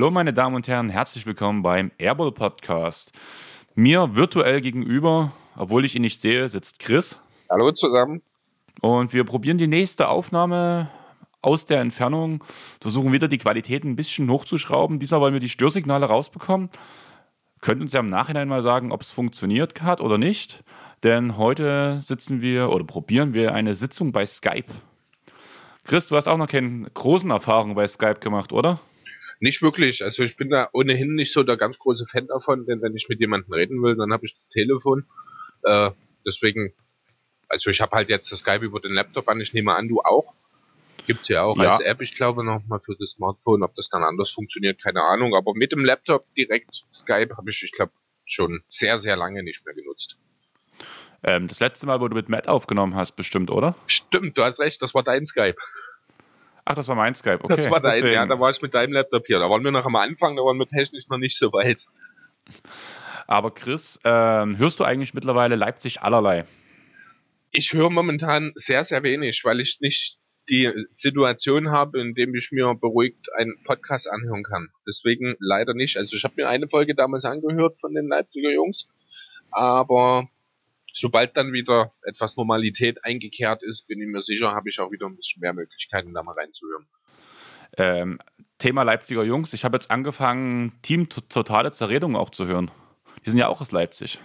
Hallo meine Damen und Herren, herzlich willkommen beim Airball Podcast. Mir virtuell gegenüber, obwohl ich ihn nicht sehe, sitzt Chris. Hallo zusammen. Und wir probieren die nächste Aufnahme aus der Entfernung, versuchen wieder die Qualität ein bisschen hochzuschrauben. Diesmal wollen wir die Störsignale rausbekommen. Könnt uns ja im Nachhinein mal sagen, ob es funktioniert hat oder nicht. Denn heute sitzen wir oder probieren wir eine Sitzung bei Skype. Chris, du hast auch noch keine großen Erfahrungen bei Skype gemacht, oder? Nicht wirklich. Also ich bin da ohnehin nicht so der ganz große Fan davon, denn wenn ich mit jemandem reden will, dann habe ich das Telefon. Äh, deswegen, also ich habe halt jetzt das Skype über den Laptop an. Ich nehme an, du auch. Gibt's ja auch ja. als App, ich glaube, nochmal für das Smartphone. Ob das dann anders funktioniert, keine Ahnung. Aber mit dem Laptop direkt Skype habe ich, ich glaube, schon sehr, sehr lange nicht mehr genutzt. Ähm, das letzte Mal, wo du mit Matt aufgenommen hast, bestimmt, oder? Stimmt, du hast recht, das war dein Skype. Ach, das war mein Skype, okay. Das war dein, Deswegen. ja, da war ich mit deinem Laptop hier. Da waren wir noch am Anfang, da waren wir technisch noch nicht so weit. Aber Chris, ähm, hörst du eigentlich mittlerweile Leipzig allerlei? Ich höre momentan sehr, sehr wenig, weil ich nicht die Situation habe, in dem ich mir beruhigt einen Podcast anhören kann. Deswegen leider nicht. Also ich habe mir eine Folge damals angehört von den Leipziger Jungs, aber sobald dann wieder etwas Normalität eingekehrt ist, bin ich mir sicher, habe ich auch wieder ein bisschen mehr Möglichkeiten, da mal reinzuhören. Ähm, Thema Leipziger Jungs. Ich habe jetzt angefangen, Team Totale Zerredung auch zu hören. Die sind ja auch aus Leipzig.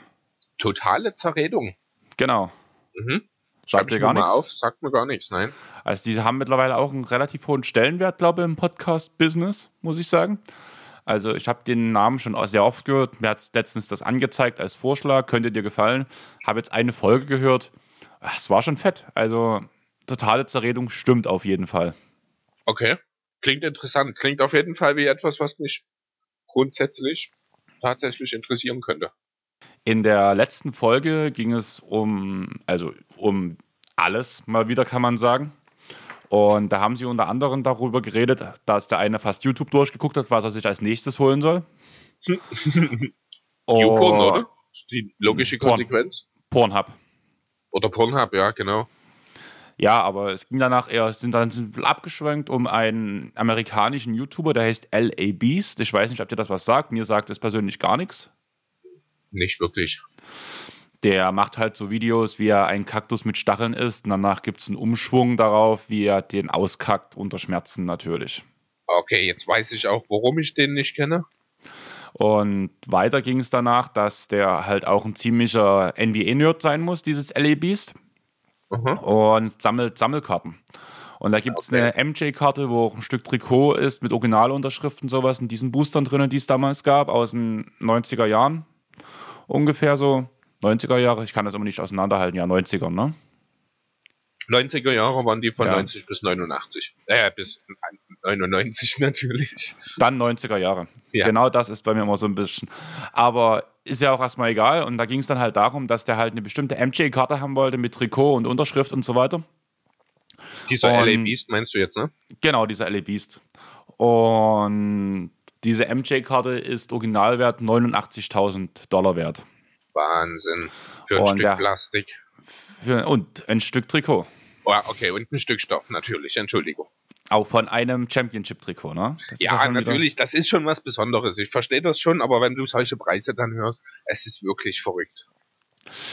Totale Zerredung? Genau. Mhm. Sagt dir gar nichts? Auf, sagt mir gar nichts, nein. Also die haben mittlerweile auch einen relativ hohen Stellenwert, glaube ich, im Podcast-Business, muss ich sagen. Also ich habe den Namen schon sehr oft gehört. Mir hat letztens das angezeigt als Vorschlag. Könnte dir gefallen. Habe jetzt eine Folge gehört. Es war schon fett. Also totale Zerredung stimmt auf jeden Fall. Okay. Klingt interessant. Klingt auf jeden Fall wie etwas, was mich grundsätzlich tatsächlich interessieren könnte. In der letzten Folge ging es um, also um alles mal wieder, kann man sagen. Und da haben sie unter anderem darüber geredet, dass der eine fast YouTube durchgeguckt hat, was er sich als nächstes holen soll. YouPorn, oder? Die logische Konsequenz. Porn, Pornhub. Oder Pornhub, ja, genau. Ja, aber es ging danach eher, sind dann abgeschwenkt um einen amerikanischen YouTuber, der heißt L.A. Beast. Ich weiß nicht, ob dir das was sagt. Mir sagt es persönlich gar nichts. Nicht wirklich. Der macht halt so Videos, wie er ein Kaktus mit Stacheln isst. Und danach gibt es einen Umschwung darauf, wie er den auskackt unter Schmerzen natürlich. Okay, jetzt weiß ich auch, warum ich den nicht kenne. Und weiter ging es danach, dass der halt auch ein ziemlicher NBA-Nerd sein muss, dieses LA Beast. Mhm. Und sammelt Sammelkarten. Und da gibt es okay. eine MJ-Karte, wo auch ein Stück Trikot ist mit Originalunterschriften sowas in diesen Boostern drin, die es damals gab, aus den 90er Jahren. Ungefähr so. 90er Jahre, ich kann das immer nicht auseinanderhalten, ja, 90er, ne? 90er Jahre waren die von ja. 90 bis 89. Äh, bis 99 natürlich. Dann 90er Jahre. Ja. Genau das ist bei mir immer so ein bisschen. Aber ist ja auch erstmal egal. Und da ging es dann halt darum, dass der halt eine bestimmte MJ-Karte haben wollte mit Trikot und Unterschrift und so weiter. Dieser und, LA Beast meinst du jetzt, ne? Genau, dieser LA Beast. Und diese MJ-Karte ist Originalwert 89.000 Dollar wert. Wahnsinn. Für ein und Stück der, Plastik. Für, und ein Stück Trikot. Oh, okay, und ein Stück Stoff natürlich, Entschuldigung. Auch von einem Championship-Trikot, ne? Das ja, natürlich, das ist schon was Besonderes. Ich verstehe das schon, aber wenn du solche Preise dann hörst, es ist wirklich verrückt.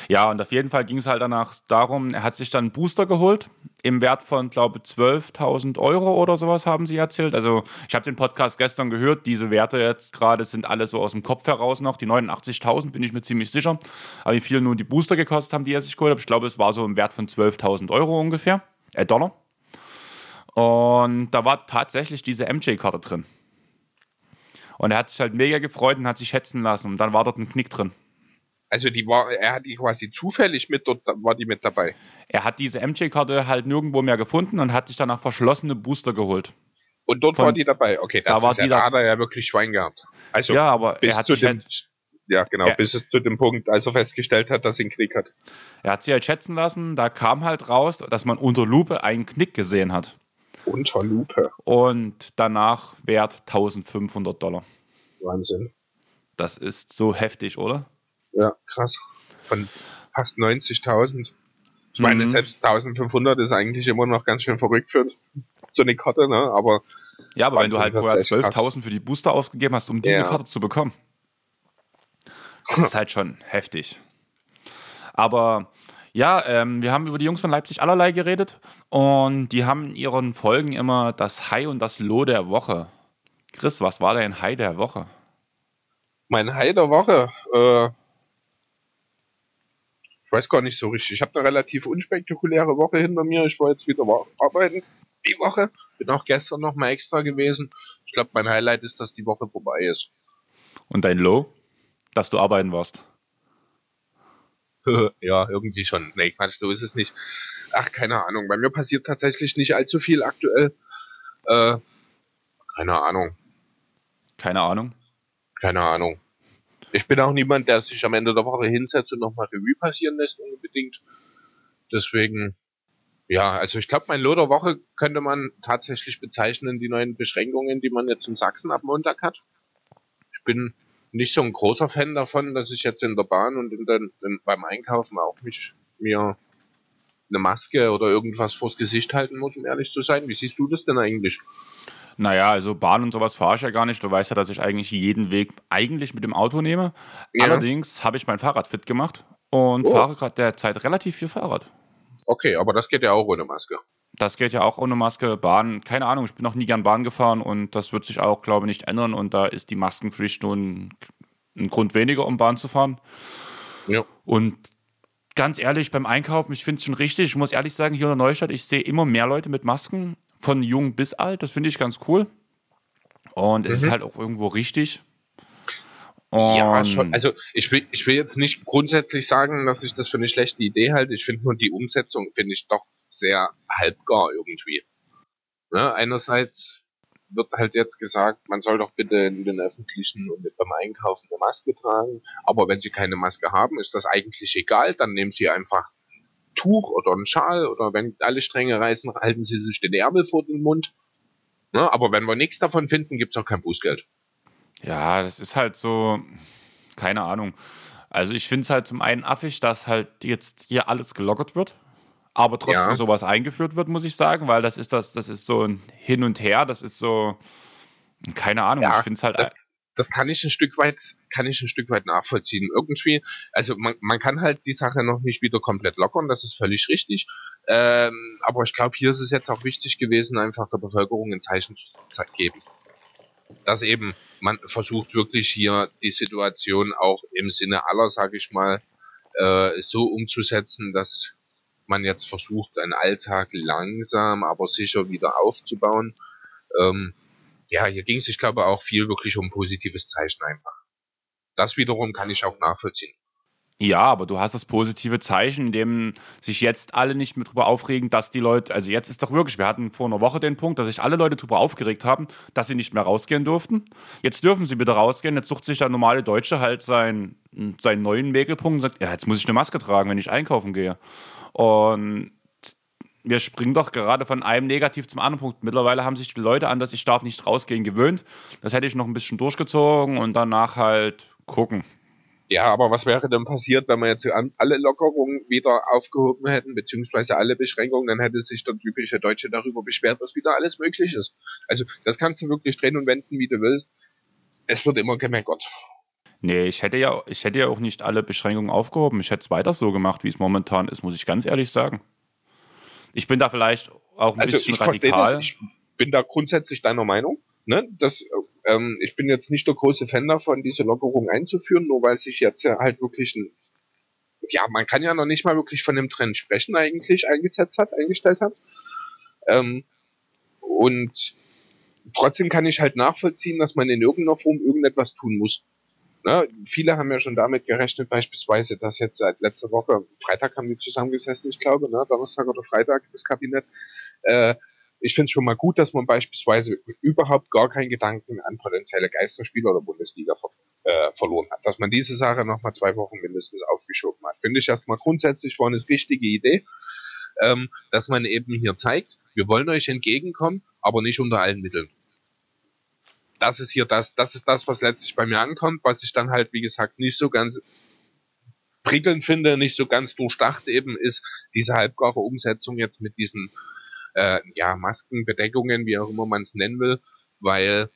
Ja, und auf jeden Fall ging es halt danach darum, er hat sich dann einen Booster geholt im Wert von, glaube ich, 12.000 Euro oder sowas haben sie erzählt. Also ich habe den Podcast gestern gehört, diese Werte jetzt gerade sind alle so aus dem Kopf heraus noch. Die 89.000 bin ich mir ziemlich sicher. Aber wie viel nur die Booster gekostet haben, die er sich geholt hat, ich glaube, es war so im Wert von 12.000 Euro ungefähr, äh, Dollar. Und da war tatsächlich diese MJ-Karte drin. Und er hat sich halt mega gefreut und hat sich schätzen lassen. Und dann war dort ein Knick drin. Also die war, er hat die quasi zufällig mit dort, war die mit dabei. Er hat diese MJ-Karte halt nirgendwo mehr gefunden und hat sich danach verschlossene Booster geholt. Und dort Von, war die dabei. Okay, das da ist ja, da hat er ja wirklich Schwein gehabt. Also ja, aber bis er hat zu dem, halt, ja genau, er, bis es zu dem Punkt, als er festgestellt hat, dass er einen Knick hat. Er hat sich halt schätzen lassen, da kam halt raus, dass man unter Lupe einen Knick gesehen hat. Unter Lupe. Und danach wert 1500 Dollar. Wahnsinn. Das ist so heftig, oder? Ja, krass. Von fast 90.000. Ich meine, mhm. selbst 1500 ist eigentlich immer noch ganz schön verrückt für so eine Karte, ne? Aber. Ja, aber wenn du halt vorher 12.000 für die Booster ausgegeben hast, um diese ja. Karte zu bekommen. Das ist halt schon heftig. Aber ja, ähm, wir haben über die Jungs von Leipzig allerlei geredet und die haben in ihren Folgen immer das High und das Low der Woche. Chris, was war dein High der Woche? Mein High der Woche, äh, weiß gar nicht so richtig. Ich habe eine relativ unspektakuläre Woche hinter mir. Ich war jetzt wieder arbeiten die Woche. Bin auch gestern noch mal extra gewesen. Ich glaube, mein Highlight ist, dass die Woche vorbei ist. Und dein Low? Dass du arbeiten warst? ja, irgendwie schon. Nee, Quatsch, so ist es nicht. Ach, keine Ahnung. Bei mir passiert tatsächlich nicht allzu viel aktuell. Äh, keine Ahnung. Keine Ahnung? Keine Ahnung. Ich bin auch niemand, der sich am Ende der Woche hinsetzt und nochmal Revue passieren lässt, unbedingt. Deswegen, ja, also ich glaube, mein der Woche könnte man tatsächlich bezeichnen, die neuen Beschränkungen, die man jetzt in Sachsen ab Montag hat. Ich bin nicht so ein großer Fan davon, dass ich jetzt in der Bahn und in den, in, beim Einkaufen auch mich mir eine Maske oder irgendwas vors Gesicht halten muss, um ehrlich zu sein. Wie siehst du das denn eigentlich? Naja, also Bahn und sowas fahre ich ja gar nicht. Du weißt ja, dass ich eigentlich jeden Weg eigentlich mit dem Auto nehme. Ja. Allerdings habe ich mein Fahrrad fit gemacht und oh. fahre gerade derzeit relativ viel Fahrrad. Okay, aber das geht ja auch ohne Maske. Das geht ja auch ohne Maske. Bahn, keine Ahnung, ich bin noch nie gern Bahn gefahren und das wird sich auch, glaube ich, nicht ändern. Und da ist die Maskenpflicht nun ein Grund weniger, um Bahn zu fahren. Ja. Und ganz ehrlich, beim Einkaufen, ich finde es schon richtig. Ich muss ehrlich sagen, hier in der Neustadt, ich sehe immer mehr Leute mit Masken von jung bis alt. Das finde ich ganz cool. Und es mhm. ist halt auch irgendwo richtig. Und ja, schon. Also ich will, ich will jetzt nicht grundsätzlich sagen, dass ich das für eine schlechte Idee halte. Ich finde nur die Umsetzung finde ich doch sehr halbgar irgendwie. Ne? Einerseits wird halt jetzt gesagt, man soll doch bitte in den öffentlichen und beim Einkaufen eine Maske tragen. Aber wenn sie keine Maske haben, ist das eigentlich egal. Dann nehmen sie einfach Tuch oder ein Schal oder wenn alle Stränge reißen, halten sie sich den Ärmel vor den Mund. Ne? Aber wenn wir nichts davon finden, gibt es auch kein Bußgeld. Ja, das ist halt so, keine Ahnung. Also ich finde es halt zum einen affig, dass halt jetzt hier alles gelockert wird, aber trotzdem ja. sowas eingeführt wird, muss ich sagen, weil das ist das, das ist so ein Hin und Her, das ist so, keine Ahnung, ja, ich finde es halt. Das, das kann ich ein Stück weit, kann ich ein Stück weit nachvollziehen. Irgendwie, also man, man kann halt die Sache noch nicht wieder komplett lockern, das ist völlig richtig. Ähm, aber ich glaube, hier ist es jetzt auch wichtig gewesen, einfach der Bevölkerung ein Zeichen zu geben. Dass eben man versucht wirklich hier die Situation auch im Sinne aller, sage ich mal, äh, so umzusetzen, dass man jetzt versucht, einen Alltag langsam, aber sicher wieder aufzubauen. Ähm, ja, hier ging es, ich glaube, auch viel wirklich um positives Zeichen einfach. Das wiederum kann ich auch nachvollziehen. Ja, aber du hast das positive Zeichen, in dem sich jetzt alle nicht mehr drüber aufregen, dass die Leute, also jetzt ist doch wirklich, wir hatten vor einer Woche den Punkt, dass sich alle Leute drüber aufgeregt haben, dass sie nicht mehr rausgehen durften. Jetzt dürfen sie wieder rausgehen, jetzt sucht sich der normale Deutsche halt seinen, seinen neuen Mäkelpunkt und sagt, ja, jetzt muss ich eine Maske tragen, wenn ich einkaufen gehe. Und wir springen doch gerade von einem Negativ zum anderen Punkt. Mittlerweile haben sich die Leute an, dass ich darf nicht rausgehen gewöhnt. Das hätte ich noch ein bisschen durchgezogen und danach halt gucken. Ja, aber was wäre denn passiert, wenn wir jetzt alle Lockerungen wieder aufgehoben hätten, beziehungsweise alle Beschränkungen, dann hätte sich der typische Deutsche darüber beschwert, was wieder alles möglich ist. Also das kannst du wirklich drehen und wenden, wie du willst. Es wird immer gemeckert. Nee, ich hätte ja, ich hätte ja auch nicht alle Beschränkungen aufgehoben. Ich hätte es weiter so gemacht, wie es momentan ist, muss ich ganz ehrlich sagen. Ich bin da vielleicht auch ein also bisschen ich radikal. Das, ich bin da grundsätzlich deiner Meinung. Ne? Das, ähm, ich bin jetzt nicht der große Fan davon, diese Lockerung einzuführen, nur weil sich jetzt ja halt wirklich ein, ja, man kann ja noch nicht mal wirklich von dem Trend sprechen eigentlich eingesetzt hat, eingestellt hat. Ähm, und trotzdem kann ich halt nachvollziehen, dass man in irgendeiner Form irgendetwas tun muss. Ne? Viele haben ja schon damit gerechnet, beispielsweise, dass jetzt seit letzter Woche, Freitag haben die zusammengesessen, ich glaube, ne? Donnerstag oder Freitag, das Kabinett. Äh, ich finde es schon mal gut, dass man beispielsweise überhaupt gar keinen Gedanken an potenzielle Geisterspieler oder Bundesliga ver äh, verloren hat. Dass man diese Sache nochmal zwei Wochen mindestens aufgeschoben hat. Finde ich erstmal grundsätzlich war eine richtige Idee, ähm, dass man eben hier zeigt, wir wollen euch entgegenkommen, aber nicht unter allen Mitteln das ist hier das, das ist das, was letztlich bei mir ankommt, was ich dann halt, wie gesagt, nicht so ganz prickelnd finde, nicht so ganz durchdacht eben ist diese halbgare Umsetzung jetzt mit diesen äh, ja, Maskenbedeckungen, wie auch immer man es nennen will, weil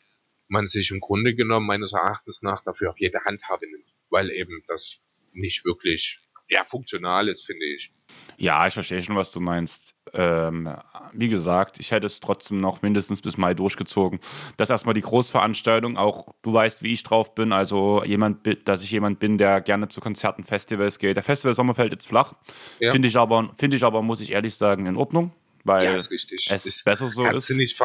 man sich im Grunde genommen meines Erachtens nach dafür auch jede Handhabe nimmt, weil eben das nicht wirklich ja, funktional ist, finde ich. Ja, ich verstehe schon, was du meinst. Ähm, wie gesagt, ich hätte es trotzdem noch mindestens bis Mai durchgezogen. Das ist erstmal die Großveranstaltung. Auch du weißt, wie ich drauf bin. Also jemand, dass ich jemand bin, der gerne zu Konzerten, Festivals geht. Der Festival Sommerfeld jetzt flach. Ja. Finde ich aber, finde ich aber, muss ich ehrlich sagen, in Ordnung. Weil ja, ist richtig. es ist besser so kannst ist. Du nicht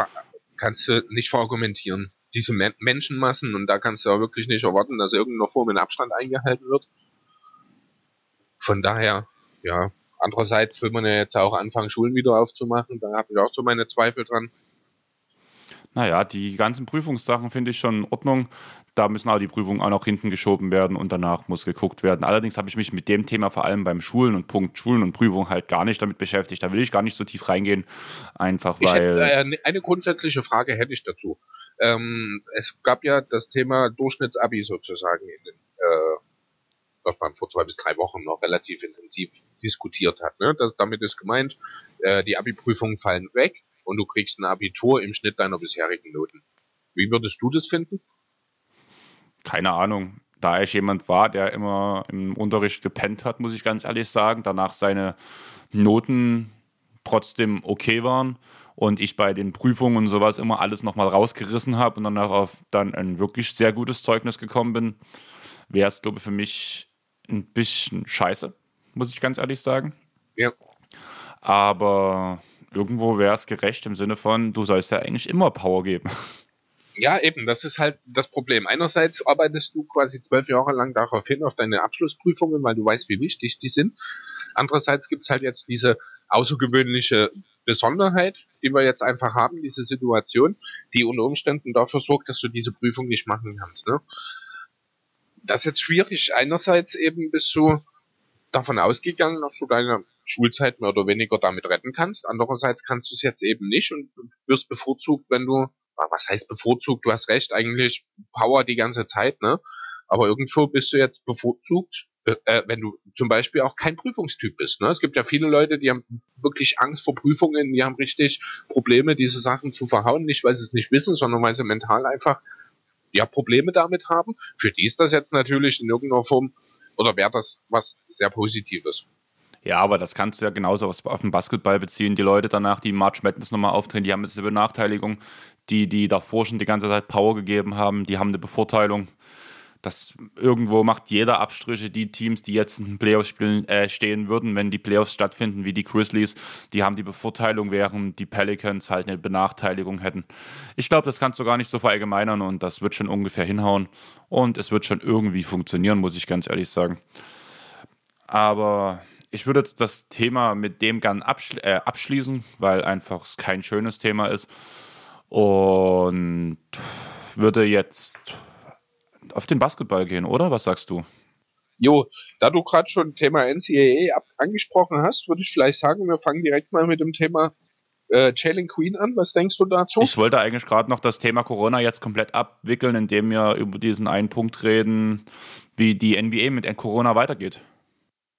kannst du nicht verargumentieren. Diese Men Menschenmassen und da kannst du ja wirklich nicht erwarten, dass irgendeiner Form in Abstand eingehalten wird. Von daher, ja, Andererseits will man ja jetzt auch anfangen, Schulen wieder aufzumachen. Da habe ich auch so meine Zweifel dran. Naja, die ganzen Prüfungssachen finde ich schon in Ordnung. Da müssen aber die Prüfungen auch noch hinten geschoben werden und danach muss geguckt werden. Allerdings habe ich mich mit dem Thema vor allem beim Schulen und Punkt Schulen und Prüfung halt gar nicht damit beschäftigt. Da will ich gar nicht so tief reingehen, einfach weil. Hätte, äh, eine grundsätzliche Frage hätte ich dazu. Ähm, es gab ja das Thema Durchschnittsabi sozusagen in den äh, was man vor zwei bis drei Wochen noch relativ intensiv diskutiert hat. Ne? Das, damit ist gemeint, äh, die Abi-Prüfungen fallen weg und du kriegst ein Abitur im Schnitt deiner bisherigen Noten. Wie würdest du das finden? Keine Ahnung. Da ich jemand war, der immer im Unterricht gepennt hat, muss ich ganz ehrlich sagen, danach seine Noten trotzdem okay waren und ich bei den Prüfungen und sowas immer alles nochmal rausgerissen habe und danach auf dann ein wirklich sehr gutes Zeugnis gekommen bin, wäre es, glaube ich, für mich ein bisschen scheiße, muss ich ganz ehrlich sagen. Ja. Aber irgendwo wäre es gerecht im Sinne von, du sollst ja eigentlich immer Power geben. Ja, eben, das ist halt das Problem. Einerseits arbeitest du quasi zwölf Jahre lang darauf hin, auf deine Abschlussprüfungen, weil du weißt, wie wichtig die sind. Andererseits gibt es halt jetzt diese außergewöhnliche Besonderheit, die wir jetzt einfach haben, diese Situation, die unter Umständen dafür sorgt, dass du diese Prüfung nicht machen kannst. Ne? Das ist jetzt schwierig. Einerseits eben bist du davon ausgegangen, dass du deine Schulzeit mehr oder weniger damit retten kannst. Andererseits kannst du es jetzt eben nicht und wirst bevorzugt, wenn du, was heißt bevorzugt? Du hast recht, eigentlich Power die ganze Zeit, ne? Aber irgendwo bist du jetzt bevorzugt, äh, wenn du zum Beispiel auch kein Prüfungstyp bist. Ne? Es gibt ja viele Leute, die haben wirklich Angst vor Prüfungen, die haben richtig Probleme, diese Sachen zu verhauen, nicht weil sie es nicht wissen, sondern weil sie mental einfach ja Probleme damit haben. Für die ist das jetzt natürlich in irgendeiner Form oder wäre das was sehr Positives. Ja, aber das kannst du ja genauso auf, den Basketball beziehen. Die Leute danach, die March Madness nochmal auftreten, die haben jetzt eine Benachteiligung. Die, die davor schon die ganze Zeit Power gegeben haben, die haben eine Bevorteilung das irgendwo macht jeder Abstriche. Die Teams, die jetzt in den Playoffs spielen, äh, stehen würden, wenn die Playoffs stattfinden, wie die Grizzlies, die haben die Bevorteilung, während die Pelicans halt eine Benachteiligung hätten. Ich glaube, das kannst du gar nicht so verallgemeinern und das wird schon ungefähr hinhauen und es wird schon irgendwie funktionieren, muss ich ganz ehrlich sagen. Aber ich würde jetzt das Thema mit dem gern abschli äh, abschließen, weil einfach es kein schönes Thema ist und würde jetzt auf den Basketball gehen, oder? Was sagst du? Jo, da du gerade schon Thema NCAA angesprochen hast, würde ich vielleicht sagen, wir fangen direkt mal mit dem Thema äh, Jalen Queen an. Was denkst du dazu? Ich wollte eigentlich gerade noch das Thema Corona jetzt komplett abwickeln, indem wir über diesen einen Punkt reden, wie die NBA mit Corona weitergeht.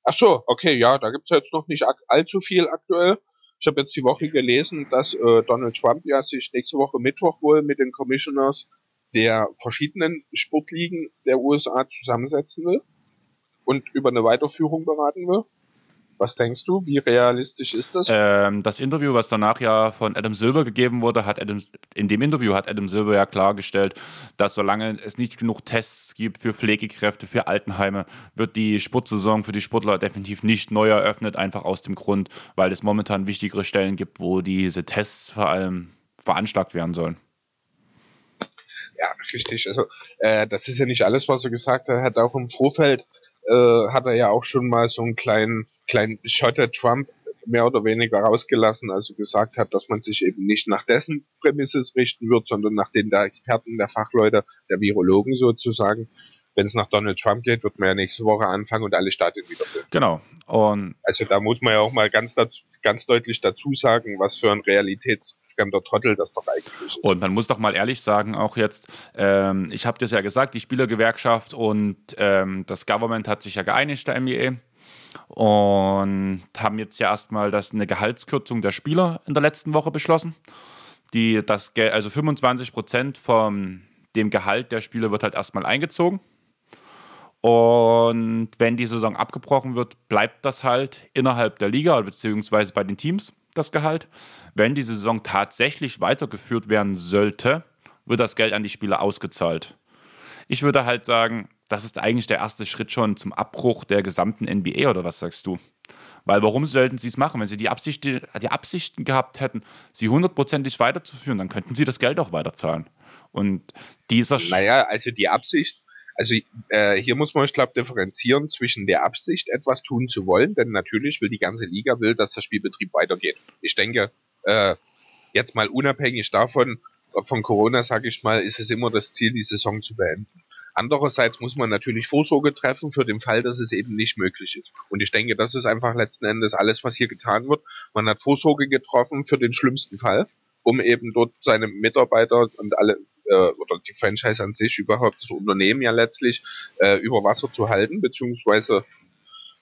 Ach so, okay, ja, da gibt es jetzt noch nicht allzu viel aktuell. Ich habe jetzt die Woche gelesen, dass äh, Donald Trump ja sich nächste Woche Mittwoch wohl mit den Commissioners der verschiedenen Sportligen der USA zusammensetzen will und über eine Weiterführung beraten will. Was denkst du? Wie realistisch ist das? Ähm, das Interview, was danach ja von Adam Silver gegeben wurde, hat Adam, in dem Interview hat Adam Silver ja klargestellt, dass solange es nicht genug Tests gibt für Pflegekräfte, für Altenheime, wird die Sportsaison für die Sportler definitiv nicht neu eröffnet, einfach aus dem Grund, weil es momentan wichtigere Stellen gibt, wo diese Tests vor allem veranschlagt werden sollen. Ja, richtig. Also äh, das ist ja nicht alles, was er gesagt hat. Er hat auch im Vorfeld äh, hat er ja auch schon mal so einen kleinen kleinen Shot at Trump mehr oder weniger rausgelassen, also gesagt hat, dass man sich eben nicht nach dessen Prämises richten wird, sondern nach den der Experten, der Fachleute, der Virologen sozusagen wenn es nach Donald Trump geht, wird man ja nächste Woche anfangen und alle Stadien wieder füllen. Genau. Und also da muss man ja auch mal ganz, dazu, ganz deutlich dazu sagen, was für ein realitätsfremder Trottel das doch eigentlich ist. Und man muss doch mal ehrlich sagen, auch jetzt, ähm, ich habe das ja gesagt, die Spielergewerkschaft und ähm, das Government hat sich ja geeinigt, der NBA. und haben jetzt ja erstmal das eine Gehaltskürzung der Spieler in der letzten Woche beschlossen. Die das Geld, also 25 Prozent von dem Gehalt der Spieler wird halt erstmal eingezogen. Und wenn die Saison abgebrochen wird, bleibt das halt innerhalb der Liga beziehungsweise bei den Teams das Gehalt. Wenn die Saison tatsächlich weitergeführt werden sollte, wird das Geld an die Spieler ausgezahlt. Ich würde halt sagen, das ist eigentlich der erste Schritt schon zum Abbruch der gesamten NBA oder was sagst du? Weil warum sollten sie es machen? Wenn sie die, Absicht, die Absichten gehabt hätten, sie hundertprozentig weiterzuführen, dann könnten sie das Geld auch weiterzahlen. Und dieser. Naja, also die Absicht, also äh, hier muss man, ich glaube, differenzieren zwischen der Absicht, etwas tun zu wollen, denn natürlich will die ganze Liga will, dass der Spielbetrieb weitergeht. Ich denke, äh, jetzt mal unabhängig davon, von Corona, sage ich mal, ist es immer das Ziel, die Saison zu beenden. Andererseits muss man natürlich Vorsorge treffen für den Fall, dass es eben nicht möglich ist. Und ich denke, das ist einfach letzten Endes alles, was hier getan wird. Man hat Vorsorge getroffen für den schlimmsten Fall, um eben dort seine Mitarbeiter und alle äh, oder die Franchise an sich überhaupt das Unternehmen ja letztlich äh, über Wasser zu halten, beziehungsweise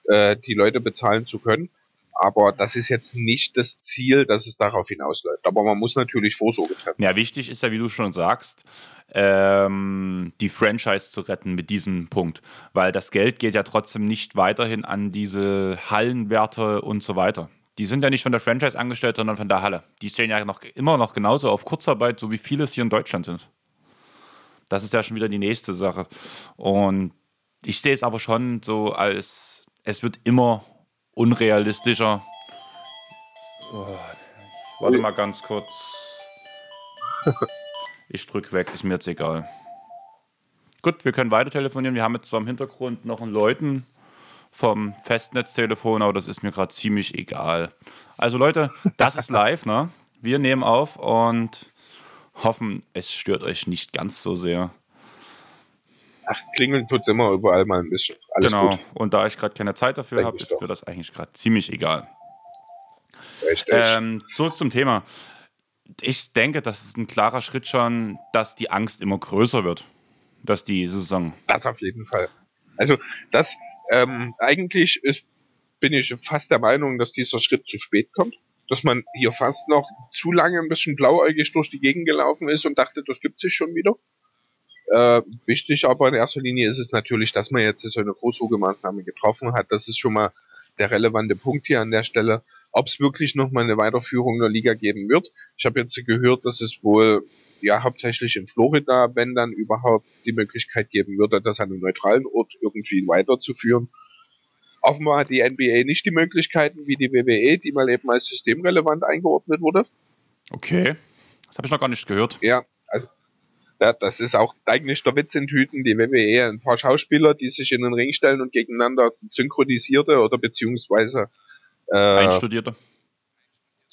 äh, die Leute bezahlen zu können. Aber das ist jetzt nicht das Ziel, dass es darauf hinausläuft. Aber man muss natürlich Vorsorge treffen. Ja, wichtig ist ja, wie du schon sagst, ähm, die Franchise zu retten mit diesem Punkt. Weil das Geld geht ja trotzdem nicht weiterhin an diese Hallenwerte und so weiter. Die sind ja nicht von der Franchise angestellt, sondern von der Halle. Die stehen ja noch immer noch genauso auf Kurzarbeit, so wie vieles hier in Deutschland sind. Das ist ja schon wieder die nächste Sache. Und ich sehe es aber schon so als, es wird immer unrealistischer. Oh, warte mal ganz kurz. Ich drücke weg, ist mir jetzt egal. Gut, wir können weiter telefonieren. Wir haben jetzt zwar im Hintergrund noch einen Leuten vom Festnetztelefon, aber das ist mir gerade ziemlich egal. Also Leute, das ist live, ne? Wir nehmen auf und hoffen, es stört euch nicht ganz so sehr. Ach, klingeln tut es immer überall mal ein bisschen. Alles genau. gut. Und da ich gerade keine Zeit dafür habe, ist mir das eigentlich gerade ziemlich egal. Echt, echt. Ähm, zurück zum Thema ich denke, das ist ein klarer Schritt schon, dass die Angst immer größer wird, dass die Saison. Das auf jeden Fall. Also das ähm, eigentlich ist, bin ich fast der Meinung, dass dieser Schritt zu spät kommt. Dass man hier fast noch zu lange ein bisschen blauäugig durch die Gegend gelaufen ist und dachte, das gibt sich schon wieder. Äh, wichtig aber in erster Linie ist es natürlich, dass man jetzt so eine Vorsorgemaßnahme getroffen hat. Das ist schon mal der relevante Punkt hier an der Stelle, ob es wirklich nochmal eine Weiterführung der Liga geben wird. Ich habe jetzt gehört, dass es wohl ja hauptsächlich in Florida, wenn dann überhaupt die Möglichkeit geben würde, das an einem neutralen Ort irgendwie weiterzuführen. Offenbar hat die NBA nicht die Möglichkeiten wie die WWE, die mal eben als systemrelevant eingeordnet wurde. Okay, das habe ich noch gar nicht gehört. Ja, also ja, das ist auch eigentlich der Witz in Tüten. Die WWE, ein paar Schauspieler, die sich in den Ring stellen und gegeneinander synchronisierte oder beziehungsweise äh, einstudierte.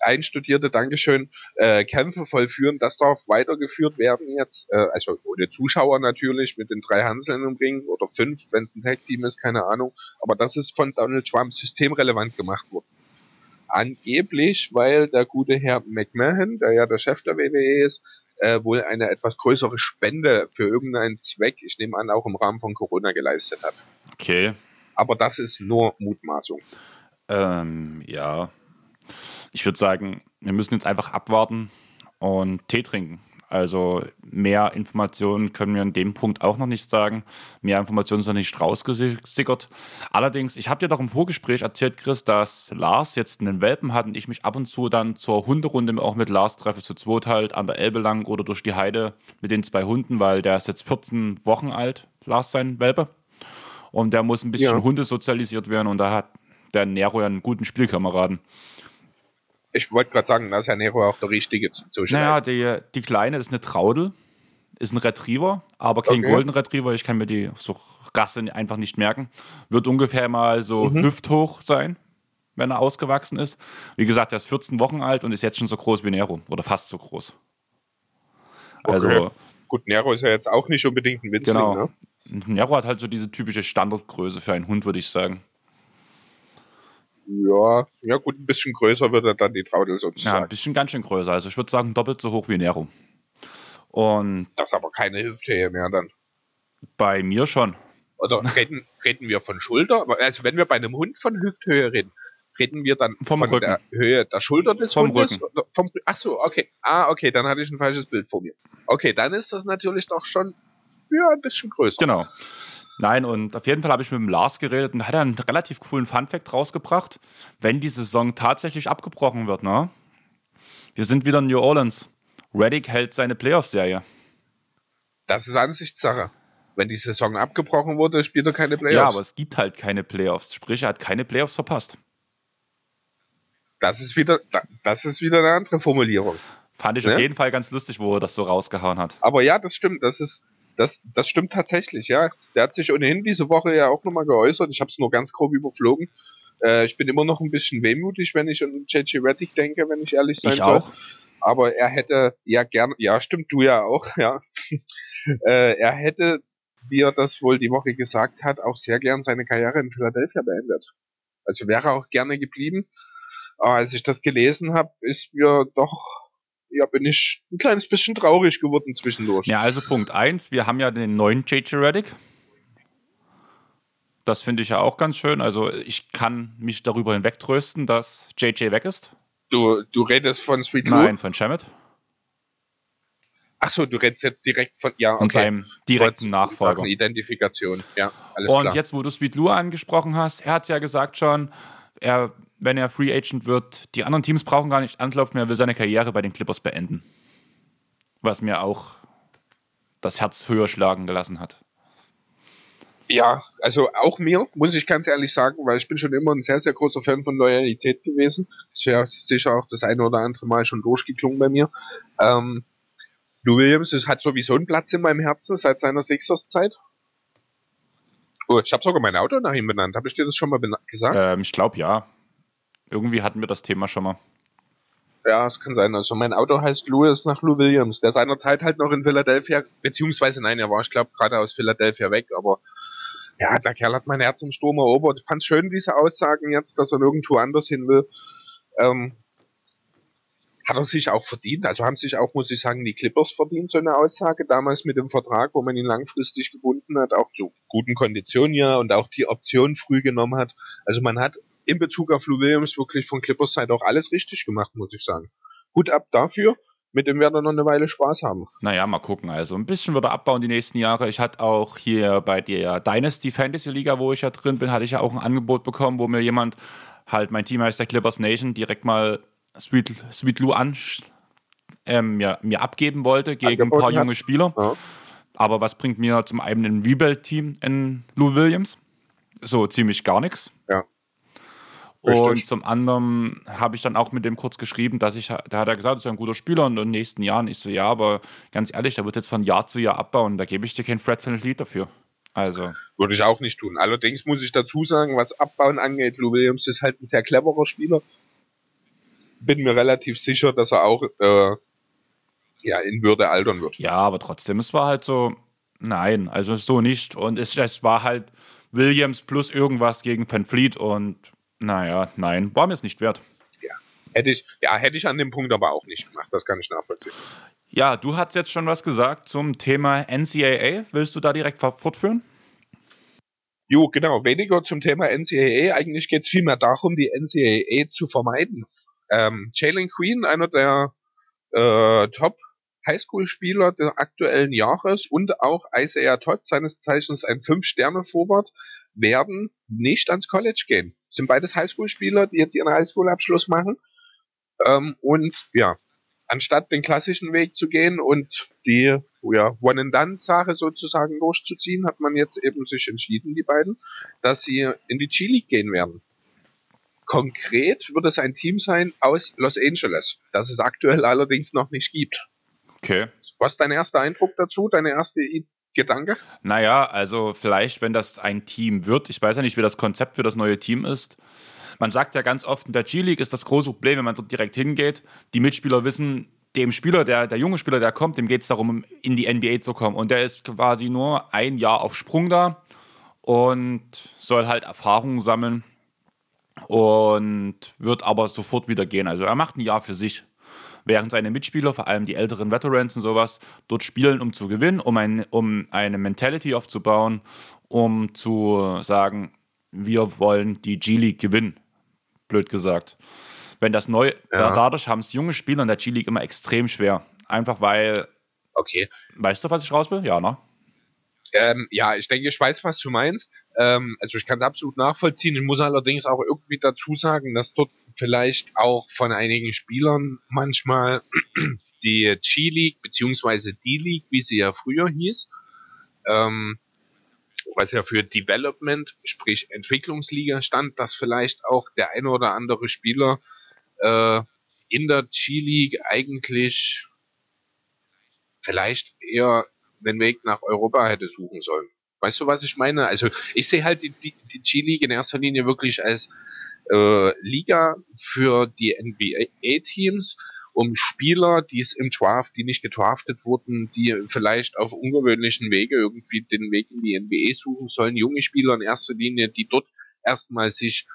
Einstudierte, Dankeschön, äh, Kämpfe vollführen. Das darf weitergeführt werden jetzt, äh, also ohne Zuschauer natürlich, mit den drei Hanseln im Ring oder fünf, wenn es ein Tag-Team ist, keine Ahnung. Aber das ist von Donald Trump systemrelevant gemacht worden. Angeblich, weil der gute Herr McMahon, der ja der Chef der WWE ist, äh, wohl eine etwas größere Spende für irgendeinen Zweck, ich nehme an, auch im Rahmen von Corona geleistet hat. Okay. Aber das ist nur Mutmaßung. Ähm, ja. Ich würde sagen, wir müssen jetzt einfach abwarten und Tee trinken. Also mehr Informationen können wir an dem Punkt auch noch nicht sagen. Mehr Informationen sind nicht rausgesickert. Allerdings, ich habe dir doch im Vorgespräch erzählt, Chris, dass Lars jetzt einen Welpen hat und ich mich ab und zu dann zur Hunderunde auch mit Lars treffe, zu zweit halt an der Elbe lang oder durch die Heide mit den zwei Hunden, weil der ist jetzt 14 Wochen alt, Lars sein Welpe. Und der muss ein bisschen ja. Hunde sozialisiert werden und da hat der Nero ja einen guten Spielkameraden ich wollte gerade sagen, da ist ja Nero auch der richtige zu Naja, die, die Kleine ist eine Traudel, ist ein Retriever, aber kein okay. Golden Retriever. Ich kann mir die so Rasse einfach nicht merken. Wird ungefähr mal so mhm. hüfthoch sein, wenn er ausgewachsen ist. Wie gesagt, er ist 14 Wochen alt und ist jetzt schon so groß wie Nero oder fast so groß. Okay. Also Gut, Nero ist ja jetzt auch nicht unbedingt ein Winzling, genau. ne? Nero hat halt so diese typische Standardgröße für einen Hund, würde ich sagen. Ja, ja gut, ein bisschen größer wird er dann die Traudel sozusagen. Ja, ein bisschen ganz schön größer. Also ich würde sagen doppelt so hoch wie Nero. Und das ist aber keine Hüfthöhe mehr dann. Bei mir schon. Oder reden, reden wir von Schulter? Also wenn wir bei einem Hund von Hüfthöhe reden, reden wir dann Vom von Rücken. der Höhe der Schulter des Vom Hundes? Rücken. Vom, ach so, okay. Ah, okay, dann hatte ich ein falsches Bild vor mir. Okay, dann ist das natürlich doch schon ja, ein bisschen größer. Genau. Nein, und auf jeden Fall habe ich mit dem Lars geredet und hat er einen relativ coolen Funfact rausgebracht. Wenn die Saison tatsächlich abgebrochen wird, ne? Wir sind wieder in New Orleans. Reddick hält seine Playoff-Serie. Das ist Ansichtssache. Wenn die Saison abgebrochen wurde, spielt er keine Playoffs. Ja, aber es gibt halt keine Playoffs. Sprich, er hat keine Playoffs verpasst. das ist wieder, da- das ist wieder eine andere Formulierung. Fand ich Ne? auf jeden Fall ganz lustig, wo er das so rausgehauen hat. Aber ja, das stimmt. Das ist, das, das stimmt tatsächlich. Ja, der hat sich ohnehin diese Woche ja auch nochmal geäußert. Ich habe es nur ganz grob überflogen. Äh, ich bin immer noch ein bisschen wehmutig, wenn ich an JJ Reddick denke, wenn ich ehrlich sein Ich soll. auch. Aber er hätte ja gern, ja, stimmt, du ja auch, ja. äh, er hätte, wie er das wohl die Woche gesagt hat, auch sehr gern seine Karriere in Philadelphia beendet. Also wäre er auch gerne geblieben. Aber als ich das gelesen habe, ist mir doch, ja, bin ich ein kleines bisschen traurig geworden zwischendurch. Ja, also Punkt 1, wir haben ja den neuen JJ Reddick. Das finde ich ja auch ganz schön. Also ich kann mich darüber hinwegtrösten, dass JJ weg ist. Du, du redest von Sweet Lou? Nein, von Shamet. Ach so, du redest jetzt direkt von, ja, okay. Und seinem direkten Nachfolger. Identifikation, ja, alles Und klar. jetzt, wo du Sweet Lou angesprochen hast, er hat ja gesagt schon, er, wenn er Free Agent wird, die anderen Teams brauchen gar nicht anklopfen, er will seine Karriere bei den Clippers beenden. Was mir auch das Herz höher schlagen gelassen hat. Ja, also auch mir, muss ich ganz ehrlich sagen, weil ich bin schon immer ein sehr, sehr großer Fan von Loyalität gewesen. Das wäre sicher auch das eine oder andere Mal schon durchgeklungen bei mir. Ähm, Lou Williams ist, hat sowieso einen Platz in meinem Herzen seit seiner Sixers-Zeit. Oh, ich habe sogar mein Auto nach ihm benannt. Habe ich dir das schon mal gesagt? Ähm, ich glaube ja. Irgendwie hatten wir das Thema schon mal. Ja, es kann sein. Also mein Auto heißt Louis nach Lou Williams, der seinerzeit halt noch in Philadelphia, beziehungsweise nein, er war, ich glaube, gerade aus Philadelphia weg, aber ja, der Kerl hat mein Herz im Sturm erobert. Fand schön, diese Aussagen jetzt, dass er nirgendwo anders hin will. Ähm, hat er sich auch verdient, also haben sich auch, muss ich sagen, die Clippers verdient, so eine Aussage, damals mit dem Vertrag, wo man ihn langfristig gebunden hat, auch zu guten Konditionen ja und auch die Option früh genommen hat. Also man hat in Bezug auf Lou Williams wirklich von Clippers Seite auch alles richtig gemacht, muss ich sagen. Hut ab dafür, mit dem werden wir noch eine Weile Spaß haben. Naja, mal gucken. Also ein bisschen wird er abbauen die nächsten Jahre. Ich hatte auch hier bei der Dynasty Fantasy Liga, wo ich ja drin bin, hatte ich ja auch ein Angebot bekommen, wo mir jemand, halt mein Team heißt der Clippers Nation, direkt mal Sweet, Sweet Lou an, ähm, mir, mir abgeben wollte gegen ein Angeboten paar hat. junge Spieler. Ja. Aber was bringt mir zum einen ein Rebuild-Team in Lou Williams? So ziemlich gar nichts. Ja. Und zum anderen habe ich dann auch mit dem kurz geschrieben, dass ich, da hat er gesagt, das ist ein guter Spieler und in den nächsten Jahren. Ich so, ja, aber ganz ehrlich, der wird jetzt von Jahr zu Jahr abbauen. Da gebe ich dir kein Fred Van Lied dafür. Also, Würde ich auch nicht tun. Allerdings muss ich dazu sagen, was Abbauen angeht, Lou Williams ist halt ein sehr cleverer Spieler. Bin mir relativ sicher, dass er auch äh, ja, in Würde altern wird. ja, aber trotzdem, es war halt so, nein, also so nicht. Und es, es war halt Williams plus irgendwas gegen Van Fleet und naja, nein, war mir es nicht wert. Hätte ich, ja, hätte ich an dem Punkt aber auch nicht gemacht. Das kann ich nachvollziehen. Ja, du hast jetzt schon was gesagt zum Thema NCAA. Willst du da direkt fortführen? Jo, genau. Weniger zum Thema NCAA. Eigentlich geht es vielmehr darum, die NCAA zu vermeiden. Ähm, Jalen Queen, einer der äh, Top Highschool-Spieler des aktuellen Jahres und auch Isaiah Todd, seines Zeichens ein Fünf-Sterne-Vorwart, werden nicht ans College gehen. Sind beides Highschool-Spieler, die jetzt ihren Highschool-Abschluss machen. Ähm, und ja, anstatt den klassischen Weg zu gehen und die ja, One-and-Done-Sache sozusagen durchzuziehen, hat man jetzt eben sich entschieden, die beiden, dass sie in die G-League gehen werden. Konkret wird es ein Team sein aus Los Angeles, das es aktuell allerdings noch nicht gibt. Okay. Was ist dein erster Eindruck dazu? Deine erste Gedanke? Naja, also vielleicht, wenn das ein Team wird, ich weiß ja nicht, wie das Konzept für das neue Team ist. Man sagt ja ganz oft, in der G-League ist das große Problem, wenn man dort direkt hingeht. Die Mitspieler wissen, dem Spieler, der, der junge Spieler, der kommt, dem geht es darum, in die NBA zu kommen. Und der ist quasi nur ein Jahr auf Sprung da und soll halt Erfahrungen sammeln und wird aber sofort wieder gehen. Also er macht ein Jahr für sich. Während seine Mitspieler, vor allem die älteren Veterans und sowas, dort spielen, um zu gewinnen, um, ein, um eine Mentality aufzubauen, um zu sagen, wir wollen die G-League gewinnen. Blöd gesagt. Wenn das neu, ja. dadurch haben es junge Spieler in der G-League immer extrem schwer. Einfach weil. Okay. Weißt du, was ich raus will? Ja, ne? Ähm, ja, ich denke, ich weiß, was du meinst. Ähm, also ich kann es absolut nachvollziehen. Ich muss allerdings auch irgendwie dazu sagen, dass dort vielleicht auch von einigen Spielern manchmal die G-League beziehungsweise D-League, wie sie ja früher hieß, ähm, was ja für Development, sprich Entwicklungsliga stand, dass vielleicht auch der eine oder andere Spieler äh, in der G-League eigentlich vielleicht eher den Weg nach Europa hätte suchen sollen. Weißt du, was ich meine? Also ich sehe halt die, die, die G-League in erster Linie wirklich als äh, Liga für die NBA-Teams, um Spieler, die es im Draft, die nicht gedraftet wurden, die vielleicht auf ungewöhnlichen Wege irgendwie den Weg in die NBA suchen sollen, junge Spieler in erster Linie, die dort erstmal sich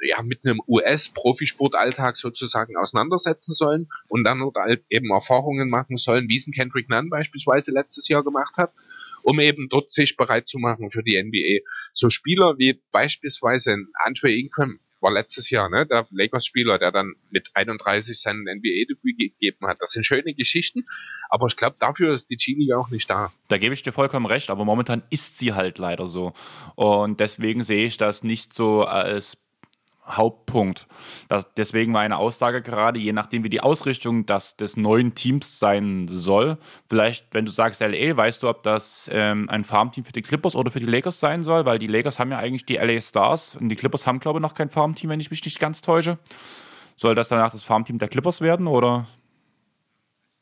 ja, mit einem US-Profisportalltag sozusagen auseinandersetzen sollen und dann halt eben Erfahrungen machen sollen, wie es ein Kendrick Nunn beispielsweise letztes Jahr gemacht hat, um eben dort sich bereit zu machen für die NBA. So Spieler wie beispielsweise Andre Ingram war letztes Jahr, ne, der Lakers-Spieler, der dann mit 31 seinen NBA-Debüt gegeben hat. Das sind schöne Geschichten, aber ich glaube, dafür ist die G-Liga auch nicht da. Da gebe ich dir vollkommen recht, aber momentan ist sie halt leider so. Und deswegen sehe ich das nicht so als Hauptpunkt. Das, deswegen meine Aussage gerade, je nachdem wie die Ausrichtung das, des neuen Teams sein soll, vielleicht, wenn du sagst LA, weißt du, ob das ähm, ein Farmteam für die Clippers oder für die Lakers sein soll, weil die Lakers haben ja eigentlich die LA Stars und die Clippers haben, glaube ich, noch kein Farmteam, wenn ich mich nicht ganz täusche. Soll das danach das Farmteam der Clippers werden oder?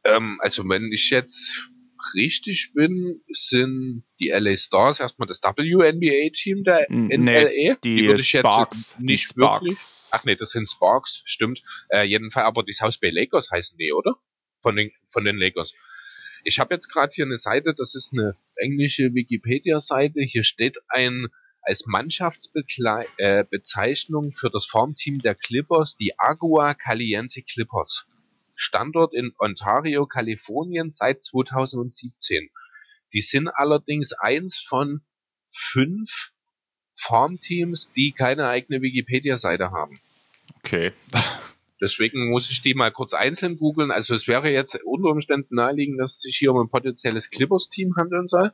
Ähm, also wenn ich jetzt richtig bin, sind die LA Stars erstmal das WNBA-Team der in nee, LA. Die, die würde ich Sparks. jetzt nicht wirklich. Ach nee, das sind Sparks, stimmt. Äh, jedenfalls, aber die South Bay Lakers heißen die, oder? Von den, von den Lakers. Ich habe jetzt gerade hier eine Seite, das ist eine englische Wikipedia-Seite. Hier steht ein als Mannschaftsbezeichnung äh, für das Farmteam der Clippers die Agua Caliente Clippers. Standort in Ontario, Kalifornien seit 2017. Die sind allerdings eins von fünf Farmteams, die keine eigene Wikipedia-Seite haben. Okay. Deswegen muss ich die mal kurz einzeln googeln. Also es wäre jetzt unter Umständen naheliegend, dass es sich hier um ein potenzielles Clippers-Team handeln soll.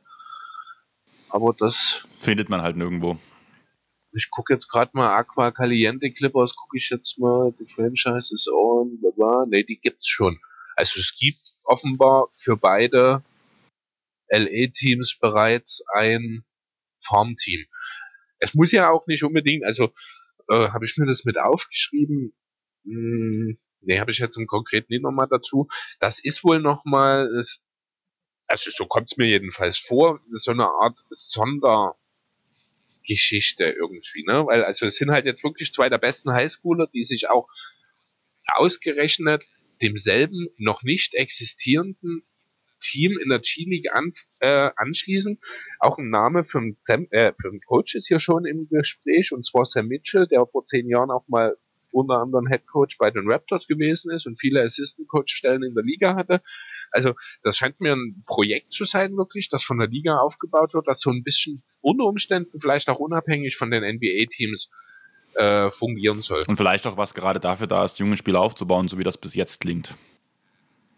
Aber das findet man halt nirgendwo ich gucke jetzt gerade mal Aqua Caliente Clippers, gucke ich jetzt mal, die Franchise ist on, bla ne, die gibt's schon. Also es gibt offenbar für beide LA-Teams bereits ein Farmteam. Es muss ja auch nicht unbedingt, also äh, habe ich mir das mit aufgeschrieben, hm, ne, habe ich jetzt im Konkreten nicht nochmal dazu. Das ist wohl nochmal, also so kommt's mir jedenfalls vor, so eine Art Sonder Geschichte irgendwie, ne? Weil also es sind halt jetzt wirklich zwei der besten Highschooler, die sich auch ausgerechnet demselben noch nicht existierenden Team in der G-League an, äh, anschließen. Auch ein Name für einen, äh, für einen Coach ist hier schon im Gespräch, und zwar Sam Mitchell, der vor zehn Jahren auch mal unter anderem Head Coach bei den Raptors gewesen ist und viele Assistant Coach Stellen in der Liga hatte. Also das scheint mir ein Projekt zu sein wirklich, das von der Liga aufgebaut wird, das so ein bisschen unter Umständen vielleicht auch unabhängig von den NBA Teams äh, fungieren soll. Und vielleicht auch was gerade dafür da ist, junge Spieler aufzubauen, so wie das bis jetzt klingt.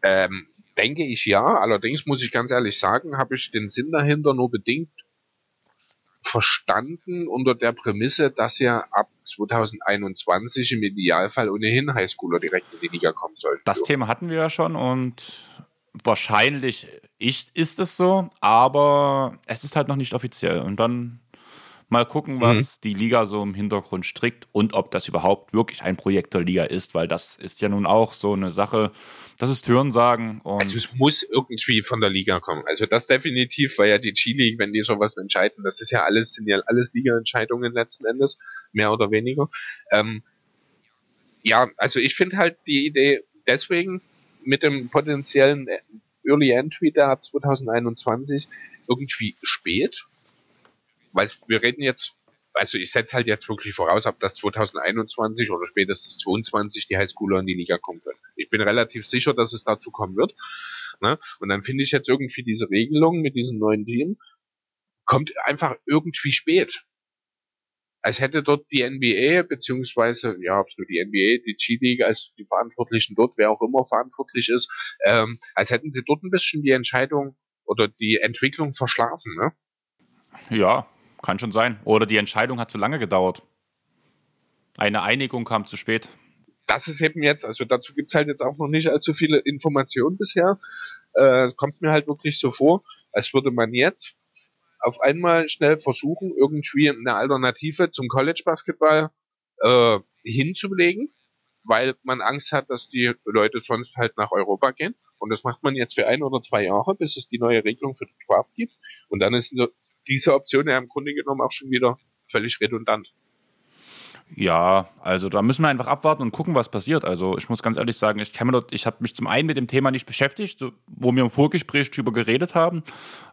Ähm, denke ich ja. Allerdings muss ich ganz ehrlich sagen, habe ich den Sinn dahinter nur bedingt verstanden unter der Prämisse, dass ja ab 2021 im Idealfall ohnehin Highschooler direkt in die Liga kommen sollten. Das dürfen. Thema hatten wir ja schon und wahrscheinlich ist es so, aber es ist halt noch nicht offiziell. Und dann Mal gucken, was mhm. die Liga so im Hintergrund strickt und ob das überhaupt wirklich ein Projekt der Liga ist, weil das ist ja nun auch so eine Sache, das ist Hörensagen. Und also es muss irgendwie von der Liga kommen. Also das definitiv, weil ja die G-League, wenn die sowas entscheiden, das ist ja alles, sind ja alles Liga-Entscheidungen letzten Endes, mehr oder weniger. Ähm, ja, also ich finde halt die Idee deswegen mit dem potenziellen Early Entry da ab 2021 irgendwie spät, weil wir reden jetzt also ich setze halt jetzt wirklich voraus, ab dass 2021 oder spätestens 2022 die Highschooler in die Liga kommen können. Ich bin relativ sicher, dass es dazu kommen wird. Ne? Und dann finde ich jetzt irgendwie diese Regelung mit diesem neuen Team kommt einfach irgendwie spät. Als hätte dort die NBA, beziehungsweise, ja, ob es nur die NBA, die G-League als die Verantwortlichen dort, wer auch immer verantwortlich ist, ähm, als hätten sie dort ein bisschen die Entscheidung oder die Entwicklung verschlafen, ne? Ja, kann schon sein. Oder die Entscheidung hat zu lange gedauert. Eine Einigung kam zu spät. Das ist eben jetzt, also dazu gibt's halt jetzt auch noch nicht allzu viele Informationen bisher. Äh, kommt mir halt wirklich so vor, als würde man jetzt auf einmal schnell versuchen, irgendwie eine Alternative zum College Basketball äh, hinzulegen, weil man Angst hat, dass die Leute sonst halt nach Europa gehen. Und das macht man jetzt für ein oder zwei Jahre, bis es die neue Regelung für den Draft gibt. Und dann ist diese Option ja im Grunde genommen auch schon wieder völlig redundant. Ja, also da müssen wir einfach abwarten und gucken, was passiert. Also ich muss ganz ehrlich sagen, ich kenne dort, ich habe mich zum einen mit dem Thema nicht beschäftigt, wo wir im Vorgespräch drüber geredet haben,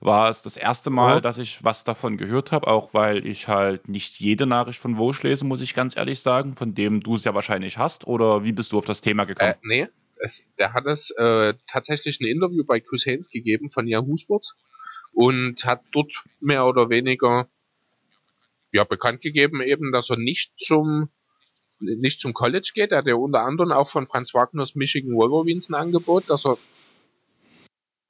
war es das erste Mal, oh. dass ich was davon gehört habe, auch weil ich halt nicht jede Nachricht von Wosch lese, muss ich ganz ehrlich sagen, von dem du es ja wahrscheinlich hast. Oder wie bist du auf das Thema gekommen? Äh, nee, es, der hat es äh, tatsächlich ein Interview bei Chris Haynes gegeben von Yahoo Sports und hat dort mehr oder weniger ja bekannt gegeben eben, dass er nicht zum nicht zum College geht. Er hat ja unter anderem auch von Franz Wagners Michigan Wolverines ein Angebot, dass er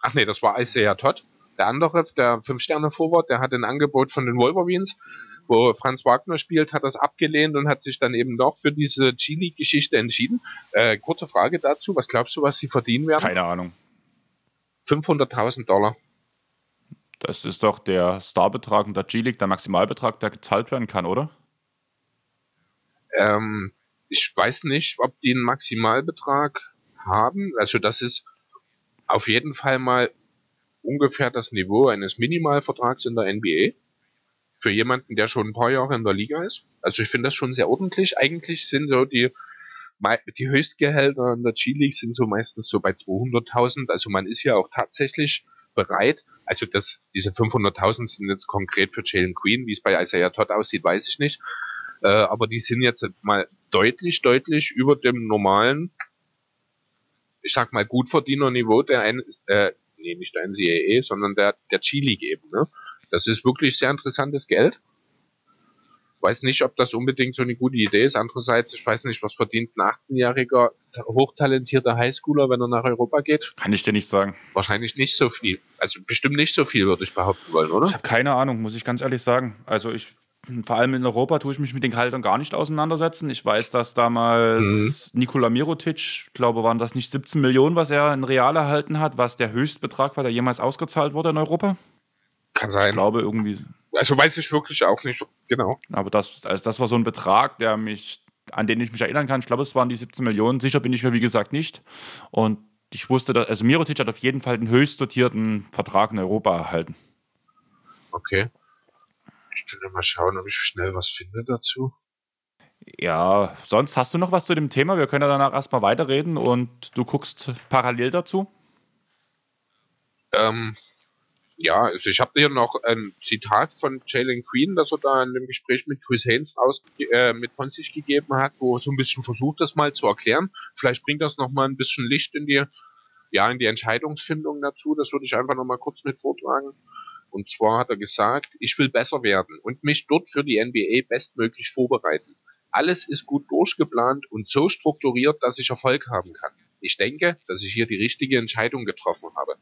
ach nee, das war Isaiah Todd. Der andere, der Fünf-Sterne-Vorwort, der hat ein Angebot von den Wolverines, wo Franz Wagner spielt, hat das abgelehnt und hat sich dann eben doch für diese G-League-Geschichte entschieden. Äh, kurze Frage dazu, was glaubst du, was sie verdienen werden? Keine Ahnung. 500.000 Dollar. Das ist doch der Starbetrag und der G-League, der Maximalbetrag, der gezahlt werden kann, oder? Ähm, ich weiß nicht, ob die einen Maximalbetrag haben. Also das ist auf jeden Fall mal ungefähr das Niveau eines Minimalvertrags in der NBA. Für jemanden, der schon ein paar Jahre in der Liga ist. Also ich finde das schon sehr ordentlich. Eigentlich sind so die, die Höchstgehälter in der G-League sind so meistens so bei 200.000. Also man ist ja auch tatsächlich bereit, also das, diese 500.000 sind jetzt konkret für Jalen Queen, wie es bei Isaiah Todd aussieht, weiß ich nicht. Äh, aber die sind jetzt mal deutlich, deutlich über dem normalen, ich sag mal, Gutverdiener-Niveau der, äh, nee, nicht der NCAA, sondern der, der G-League eben. Ne? Das ist wirklich sehr interessantes Geld weiß nicht, ob das unbedingt so eine gute Idee ist. Andererseits, ich weiß nicht, was verdient ein 18-jähriger hochtalentierter Highschooler, wenn er nach Europa geht? Kann ich dir nicht sagen. Wahrscheinlich nicht so viel. Also bestimmt nicht so viel, würde ich behaupten wollen, oder? Ich habe keine Ahnung, muss ich ganz ehrlich sagen. Also ich vor allem in Europa tue ich mich mit den Gehältern gar nicht auseinandersetzen. Ich weiß, dass damals mhm. Nikola Mirotic, glaube waren das nicht 17 Millionen, was er in Real erhalten hat, was der Höchstbetrag war, der jemals ausgezahlt wurde in Europa. Kann sein. Ich glaube irgendwie also weiß ich wirklich auch nicht, genau. Aber das, also das war so ein Betrag, der mich, an den ich mich erinnern kann. Ich glaube, es waren die 17 Millionen. Sicher bin ich mir, wie gesagt, nicht. Und ich wusste, dass, also Mirotic hat auf jeden Fall den höchst dotierten Vertrag in Europa erhalten. Okay. Ich könnte mal schauen, ob ich schnell was finde dazu. Ja, sonst hast du noch was zu dem Thema? Wir können ja danach erstmal weiterreden und du guckst parallel dazu. Ähm, ja, also ich habe hier noch ein Zitat von Jalen Queen, das er da in dem Gespräch mit Chris Haynes äh, mit von sich gegeben hat, wo er so ein bisschen versucht, das mal zu erklären. Vielleicht bringt das noch mal ein bisschen Licht in die, ja, in die Entscheidungsfindung dazu. Das würde ich einfach noch mal kurz mit vortragen. Und zwar hat er gesagt, ich will besser werden und mich dort für die NBA bestmöglich vorbereiten. Alles ist gut durchgeplant und so strukturiert, dass ich Erfolg haben kann. Ich denke, dass ich hier die richtige Entscheidung getroffen habe.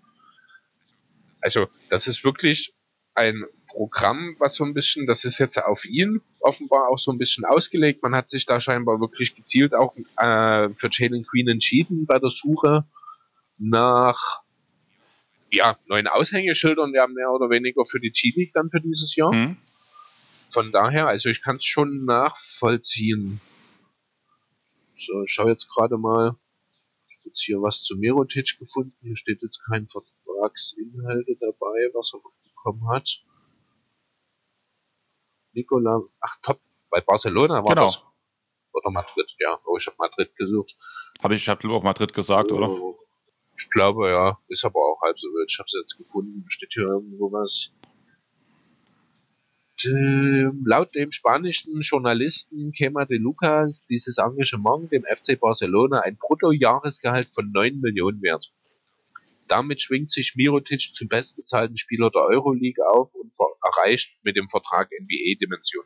Also das ist wirklich ein Programm, was so ein bisschen, das ist jetzt auf ihn offenbar auch so ein bisschen ausgelegt. Man hat sich da scheinbar wirklich gezielt auch äh, für Jalen Queen entschieden bei der Suche nach ja, neuen Aushängeschildern, ja mehr oder weniger für die G-League dann für dieses Jahr. Mhm. Von daher, also ich kann es schon nachvollziehen. So, ich schaue jetzt gerade mal. Ich habe jetzt hier was zu Mirotic gefunden. Hier steht jetzt kein Vertrag Vertragsinhalte dabei, was er bekommen hat. Nicola, ach top, bei Barcelona war genau. das. Oder Madrid, ja. Oh, ich habe Madrid gesucht. Habe ich, ich habe auch Madrid gesagt, oh, oder? Ich glaube, ja. Ist aber auch halb so wild. Ich habe es jetzt gefunden. Steht hier irgendwo was. äh, laut dem spanischen Journalisten Kema de Lucas dieses Engagement dem FC Barcelona ein Bruttojahresgehalt von 9 Millionen wert. Damit schwingt sich Mirotic zum bestbezahlten Spieler der Euroleague auf und erreicht mit dem Vertrag NBA-Dimension.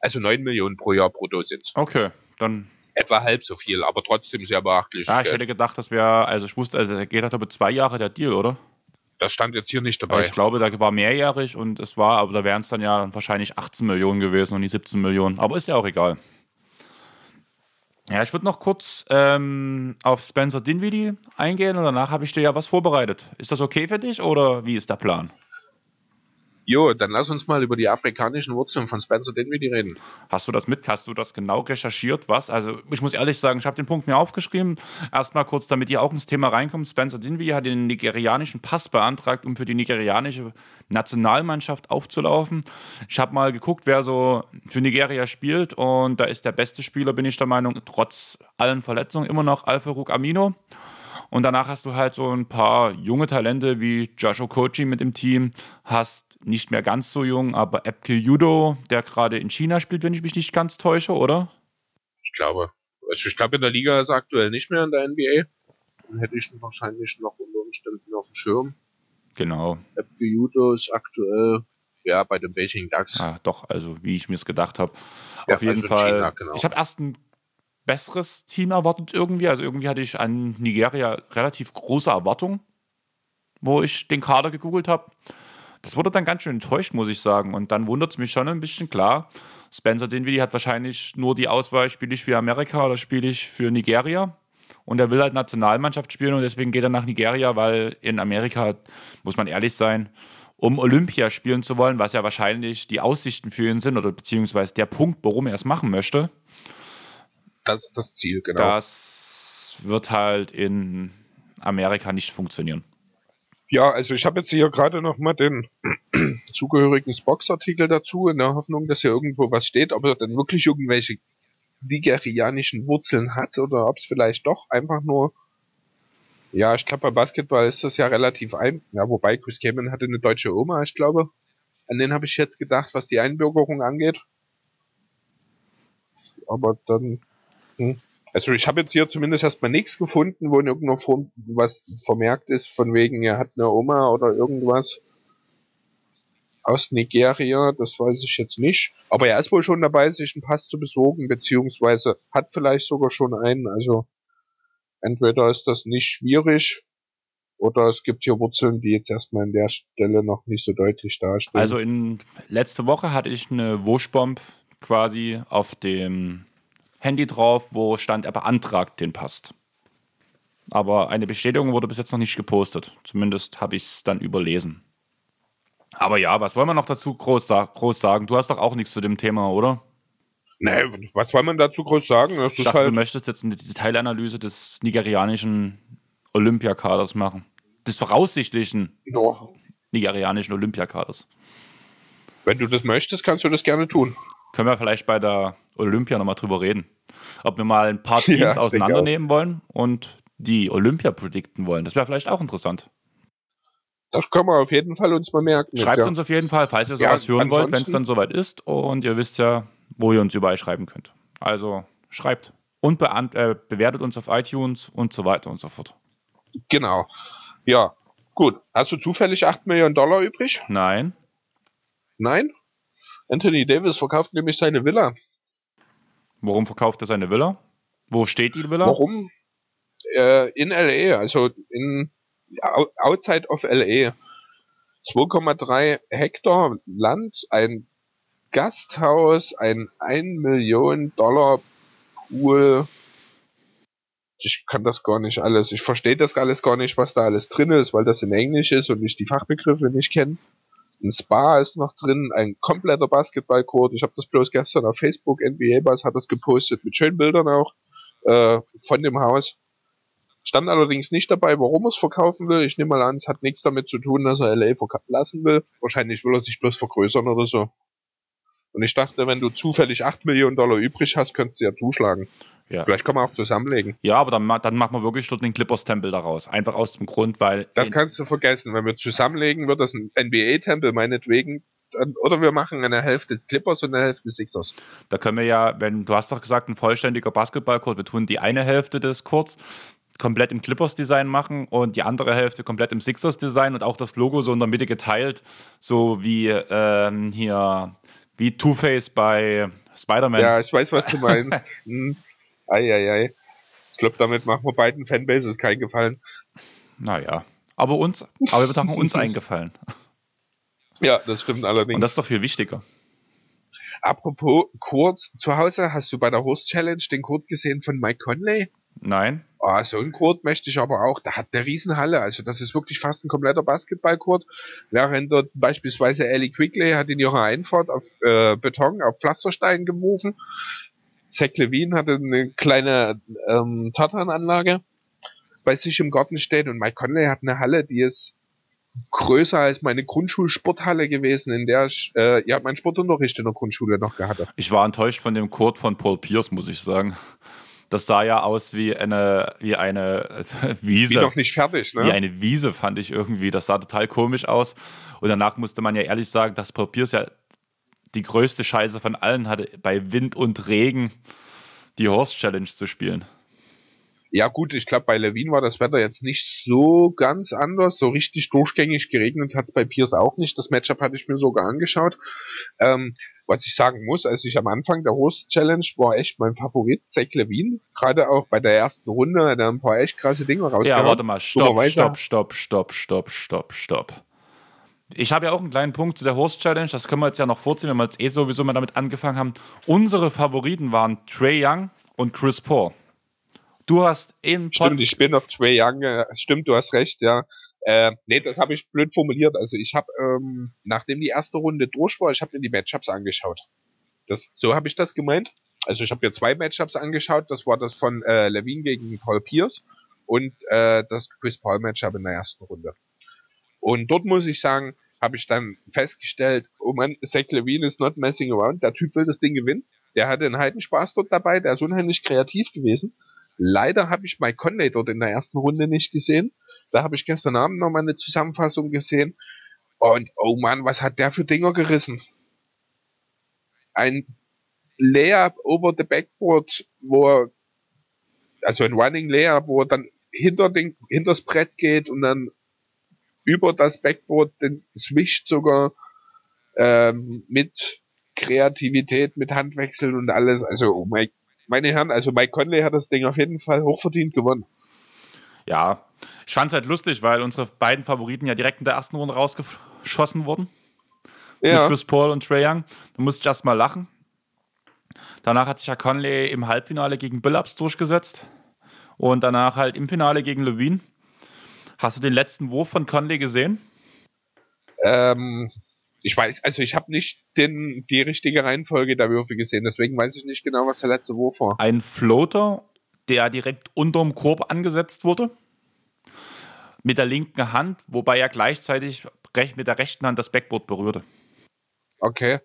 Also 9 Millionen pro Jahr brutto sind Okay, dann. Etwa halb so viel, aber trotzdem sehr beachtlich. Ja, ich hätte gedacht, das wäre, also ich wusste, also geht halt über zwei Jahre der Deal, oder? Das stand jetzt hier nicht dabei. ich glaube, da war mehrjährig und es war, aber da wären es dann ja wahrscheinlich 18 Millionen gewesen und nicht 17 Millionen. Aber ist ja auch egal. Ja, ich würde noch kurz ähm, auf Spencer Dinwiddie eingehen und danach habe ich dir ja was vorbereitet. Ist das okay für dich oder wie ist der Plan? Jo, dann lass uns mal über die afrikanischen Wurzeln von Spencer Dinwiddie reden. Hast du das mit? Hast du das genau recherchiert? Was? Also, ich muss ehrlich sagen, ich habe den Punkt mir aufgeschrieben. Erstmal kurz, damit ihr auch ins Thema reinkommt. Spencer Dinwiddie hat den nigerianischen Pass beantragt, um für die nigerianische Nationalmannschaft aufzulaufen. Ich habe mal geguckt, wer so für Nigeria spielt und da ist der beste Spieler, bin ich der Meinung, trotz allen Verletzungen immer noch Alfaruk Amino. Und danach hast du halt so ein paar junge Talente wie Joshua Kochi mit im Team, hast nicht mehr ganz so jung, aber Epke Judo, der gerade in China spielt, wenn ich mich nicht ganz täusche, oder? Ich glaube. Also ich glaube, in der Liga ist er aktuell nicht mehr in der NBA. Dann hätte ich ihn wahrscheinlich noch unter Umständen auf dem Schirm. Genau. Epke Judo ist aktuell ja, bei den Beijing Ducks. Ah, doch, also wie ich mir es gedacht habe. Ja, Auf jeden also Fall. China, genau. Ich habe erst ein besseres Team erwartet irgendwie. Also irgendwie hatte ich an Nigeria relativ große Erwartungen, wo ich den Kader gegoogelt habe. Das wurde dann ganz schön enttäuscht, muss ich sagen. Und dann wundert es mich schon ein bisschen klar. Spencer Dinwiddie hat wahrscheinlich nur die Auswahl, spiele ich für Amerika oder spiele ich für Nigeria. Und er will halt Nationalmannschaft spielen und deswegen geht er nach Nigeria, weil in Amerika, muss man ehrlich sein, um Olympia spielen zu wollen, was ja wahrscheinlich die Aussichten für ihn sind oder beziehungsweise der Punkt, warum er es machen möchte, das ist das Ziel, genau. Das wird halt in Amerika nicht funktionieren. Ja, also ich habe jetzt hier gerade noch mal den zugehörigen Spox-Artikel dazu, in der Hoffnung, dass hier irgendwo was steht, ob er denn wirklich irgendwelche nigerianischen Wurzeln hat oder ob es vielleicht doch einfach nur ja, ich glaube, bei Basketball ist das ja relativ ein. Ja, wobei Chris Kamen hatte eine deutsche Oma, ich glaube. An den habe ich jetzt gedacht, was die Einbürgerung angeht. Aber dann hm. Also ich habe jetzt hier zumindest erstmal nichts gefunden, wo irgendwo was vermerkt ist, von wegen, er hat eine Oma oder irgendwas aus Nigeria, das weiß ich jetzt nicht. Aber er ist wohl schon dabei, sich einen Pass zu besorgen, beziehungsweise hat vielleicht sogar schon einen. Also entweder ist das nicht schwierig oder es gibt hier Wurzeln, die jetzt erstmal an der Stelle noch nicht so deutlich dastehen. Also in letzte Woche hatte ich eine Wuschbomb quasi auf dem Handy drauf, wo stand, er beantragt den Pass. Aber eine Bestätigung wurde bis jetzt noch nicht gepostet. Zumindest habe ich es dann überlesen. Aber ja, was wollen wir noch dazu groß, groß, sagen? Du hast doch auch nichts zu dem Thema, oder? Nee, was soll man dazu groß sagen? Das ich dachte, halt du möchtest jetzt eine Detailanalyse des nigerianischen Olympiakaders machen. Des voraussichtlichen Doch. nigerianischen Olympiakaders. Wenn du das möchtest, kannst du das gerne tun. Können wir vielleicht bei der Olympia nochmal drüber reden. Ob wir mal ein paar Teams ja, auseinandernehmen wollen und die Olympia predikten wollen. Das wäre vielleicht auch interessant. Das können wir auf jeden Fall uns mal merken. Schreibt ja. uns auf jeden Fall, falls ihr sowas ja, hören wollt, wenn es dann soweit ist. Und ihr wisst ja, wo ihr uns überall schreiben könnt. Also schreibt und äh, bewertet uns auf iTunes und so weiter und so fort. Genau. Ja, gut. Hast du zufällig 8 Millionen Dollar übrig? Nein. Nein? Anthony Davis verkauft nämlich seine Villa. Warum verkauft er seine Villa? Wo steht die Villa? Warum? Äh, in LA, also in outside of LA. 2,3 Hektar Land, ein Gasthaus, ein 1 Million Dollar Pool. Ich kann das gar nicht alles. Ich verstehe das alles gar nicht, was da alles drin ist, weil das in Englisch ist und ich die Fachbegriffe nicht kenne. Ein Spa ist noch drin, ein kompletter Basketballcourt. Ich habe das bloß gestern auf Facebook, NBA Bass hat das gepostet mit schönen Bildern auch äh, von dem Haus. Stand allerdings nicht dabei, warum er es verkaufen will. Ich nehme mal an, es hat nichts damit zu tun, dass er LA verlassen will. Wahrscheinlich will er sich bloß vergrößern oder so. Und ich dachte, wenn du zufällig 8 Millionen Dollar übrig hast, könntest du ja zuschlagen. Ja. Vielleicht kann man auch zusammenlegen. Ja, aber dann, dann machen wir wirklich dort den Clippers-Tempel daraus. Einfach aus dem Grund, weil. Das kannst du vergessen. Wenn wir zusammenlegen, wird das ein NBA-Tempel, meinetwegen. oder wir machen eine Hälfte Clippers und eine Hälfte Sixers. Da können wir ja, wenn du hast doch gesagt, ein vollständiger Basketballcourt, wir tun die eine Hälfte des Courts komplett im Clippers-Design machen und die andere Hälfte komplett im Sixers-Design und auch das Logo so in der Mitte geteilt, so wie ähm, hier, wie Two-Face bei Spider-Man. Ja, ich weiß, was du meinst. hm. Eieiei. Ich glaube, damit machen wir beiden Fanbases keinen Gefallen. Naja, aber uns, aber wir haben uns eingefallen. Ja, das stimmt allerdings. Und das ist doch viel wichtiger. Apropos Kurt, zu Hause hast du bei der Horse Challenge den Kurt gesehen von Mike Conley? Nein. Oh, so ein Kurt möchte ich aber auch. Da hat der Riesenhalle. Also das ist wirklich fast ein kompletter Basketballkurt. Während dort beispielsweise Ellie Quigley hat in ihrer Einfahrt auf äh, Beton, auf Pflasterstein geworfen. Zach Levine hatte eine kleine ähm, Tartananlage bei sich im Garten steht und Mike Conley hat eine Halle, die ist größer als meine Grundschulsporthalle gewesen, in der ich äh, ja meinen Sportunterricht in der Grundschule noch gehabt. Ich war enttäuscht von dem Kurt von Paul Pierce, muss ich sagen. Das sah ja aus wie eine, wie eine Wiese. Wie noch nicht fertig, ne? Wie eine Wiese, fand ich irgendwie. Das sah total komisch aus. Und danach musste man ja ehrlich sagen, dass Paul Pierce ja die größte Scheiße von allen hatte, bei Wind und Regen die Horse Challenge zu spielen. Ja gut, ich glaube, bei Levine war das Wetter jetzt nicht so ganz anders. So richtig durchgängig geregnet hat es bei Pierce auch nicht. Das Matchup hatte ich mir sogar angeschaut. Ähm, was ich sagen muss, als ich am Anfang der Host Challenge war echt mein Favorit, Zach Levine. Gerade auch bei der ersten Runde hat er ein paar echt krasse Dinge rausgehauen. Ja, warte mal, stopp, stopp, stopp, stopp, stopp, stopp, stopp. Ich habe ja auch einen kleinen Punkt zu der Host Challenge, das können wir jetzt ja noch vorziehen, wenn wir jetzt eh sowieso mal damit angefangen haben. Unsere Favoriten waren Trey Young und Chris Paul. Du hast in Stimmt, ich bin auf Trey Young. Äh, stimmt, du hast recht, ja. Äh, nee, das habe ich blöd formuliert. Also ich habe, ähm, nachdem die erste Runde durch war, ich habe mir die Matchups angeschaut. Das, so habe ich das gemeint. Also ich habe mir zwei Matchups angeschaut. Das war das von äh, Levine gegen Paul Pierce und äh, das Chris Paul Matchup in der ersten Runde. Und dort muss ich sagen, habe ich dann festgestellt, oh man, Zach Levine ist not messing around. Der Typ will das Ding gewinnen. Der hatte einen Heidenspaß dort dabei. Der ist unheimlich kreativ gewesen. Leider habe ich Mike Conley dort in der ersten Runde nicht gesehen. Da habe ich gestern Abend noch mal eine Zusammenfassung gesehen. Und oh Mann, was hat der für Dinger gerissen? Ein Layup over the backboard, wo er, also ein Running Layup, wo er dann hinter den, hinter das Brett geht und dann über das Backboard den swischt sogar ähm, mit Kreativität, mit Handwechseln und alles. Also, oh mein meine Herren, also Mike Conley hat das Ding auf jeden Fall hochverdient gewonnen. Ja, ich fand es halt lustig, weil unsere beiden Favoriten ja direkt in der ersten Runde rausgeschossen wurden. Ja. Mit Chris Paul und Trey Young. Da musste ich erst mal lachen. Danach hat sich ja Conley im Halbfinale gegen Billups durchgesetzt. Und danach halt im Finale gegen Levine. Hast du den letzten Wurf von Conley gesehen? Ähm, ich weiß, also ich habe nicht den, die richtige Reihenfolge der Würfe gesehen, deswegen weiß ich nicht genau, was der letzte Wurf war. Ein Floater, der direkt unterm Korb angesetzt wurde. Mit der linken Hand, wobei er gleichzeitig mit der rechten Hand das Backboard berührte. Okay.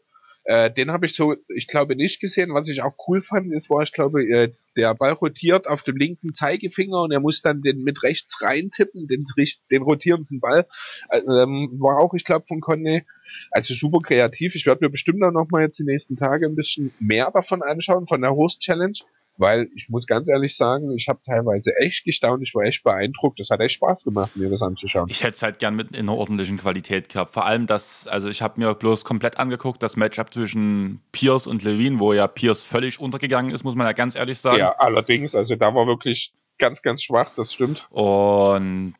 Äh, den habe ich so, ich glaube, nicht gesehen. Was ich auch cool fand, ist, war, ich glaube, äh, der Ball rotiert auf dem linken Zeigefinger und er muss dann den mit rechts reintippen, den, den rotierenden Ball. Also, ähm, war auch, ich glaube, von Conny. Also super kreativ. Ich werde mir bestimmt auch noch mal jetzt die nächsten Tage ein bisschen mehr davon anschauen, von der Host Challenge weil ich muss ganz ehrlich sagen, ich habe teilweise echt gestaunt, ich war echt beeindruckt. Das hat echt Spaß gemacht, mir das anzuschauen. Ich hätte es halt gern mit in einer ordentlichen Qualität gehabt. Vor allem das, also ich habe mir bloß komplett angeguckt, das Matchup zwischen Pierce und Levine, wo ja Pierce völlig untergegangen ist, muss man ja ganz ehrlich sagen. Ja, allerdings, also da war wirklich ganz, ganz schwach, das stimmt. Und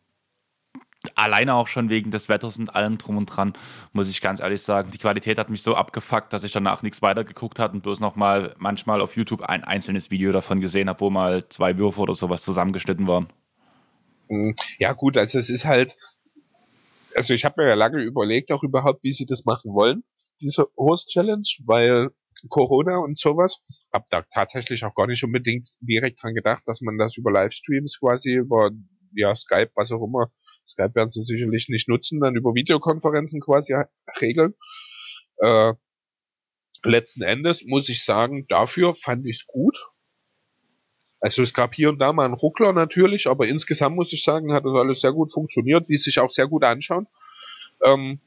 alleine auch schon wegen des Wetters und allem drum und dran, muss ich ganz ehrlich sagen. Die Qualität hat mich so abgefuckt, dass ich danach nichts weiter geguckt habe und bloß noch mal manchmal auf YouTube ein einzelnes Video davon gesehen habe, wo mal zwei Würfe oder sowas zusammengeschnitten waren. Hm, ja, gut, also es ist halt, also ich habe mir ja lange überlegt, auch überhaupt, wie sie das machen wollen, diese Host Challenge, weil Corona und sowas. Hab da tatsächlich auch gar nicht unbedingt direkt dran gedacht, dass man das über Livestreams quasi, über ja, Skype, was auch immer, Skype werden sie sicherlich nicht nutzen, dann über Videokonferenzen quasi regeln. Äh, letzten Endes muss ich sagen, dafür fand ich es gut. Also es gab hier und da mal einen Ruckler natürlich, aber insgesamt muss ich sagen, hat das alles sehr gut funktioniert, die sich auch sehr gut anschauen. Ähm,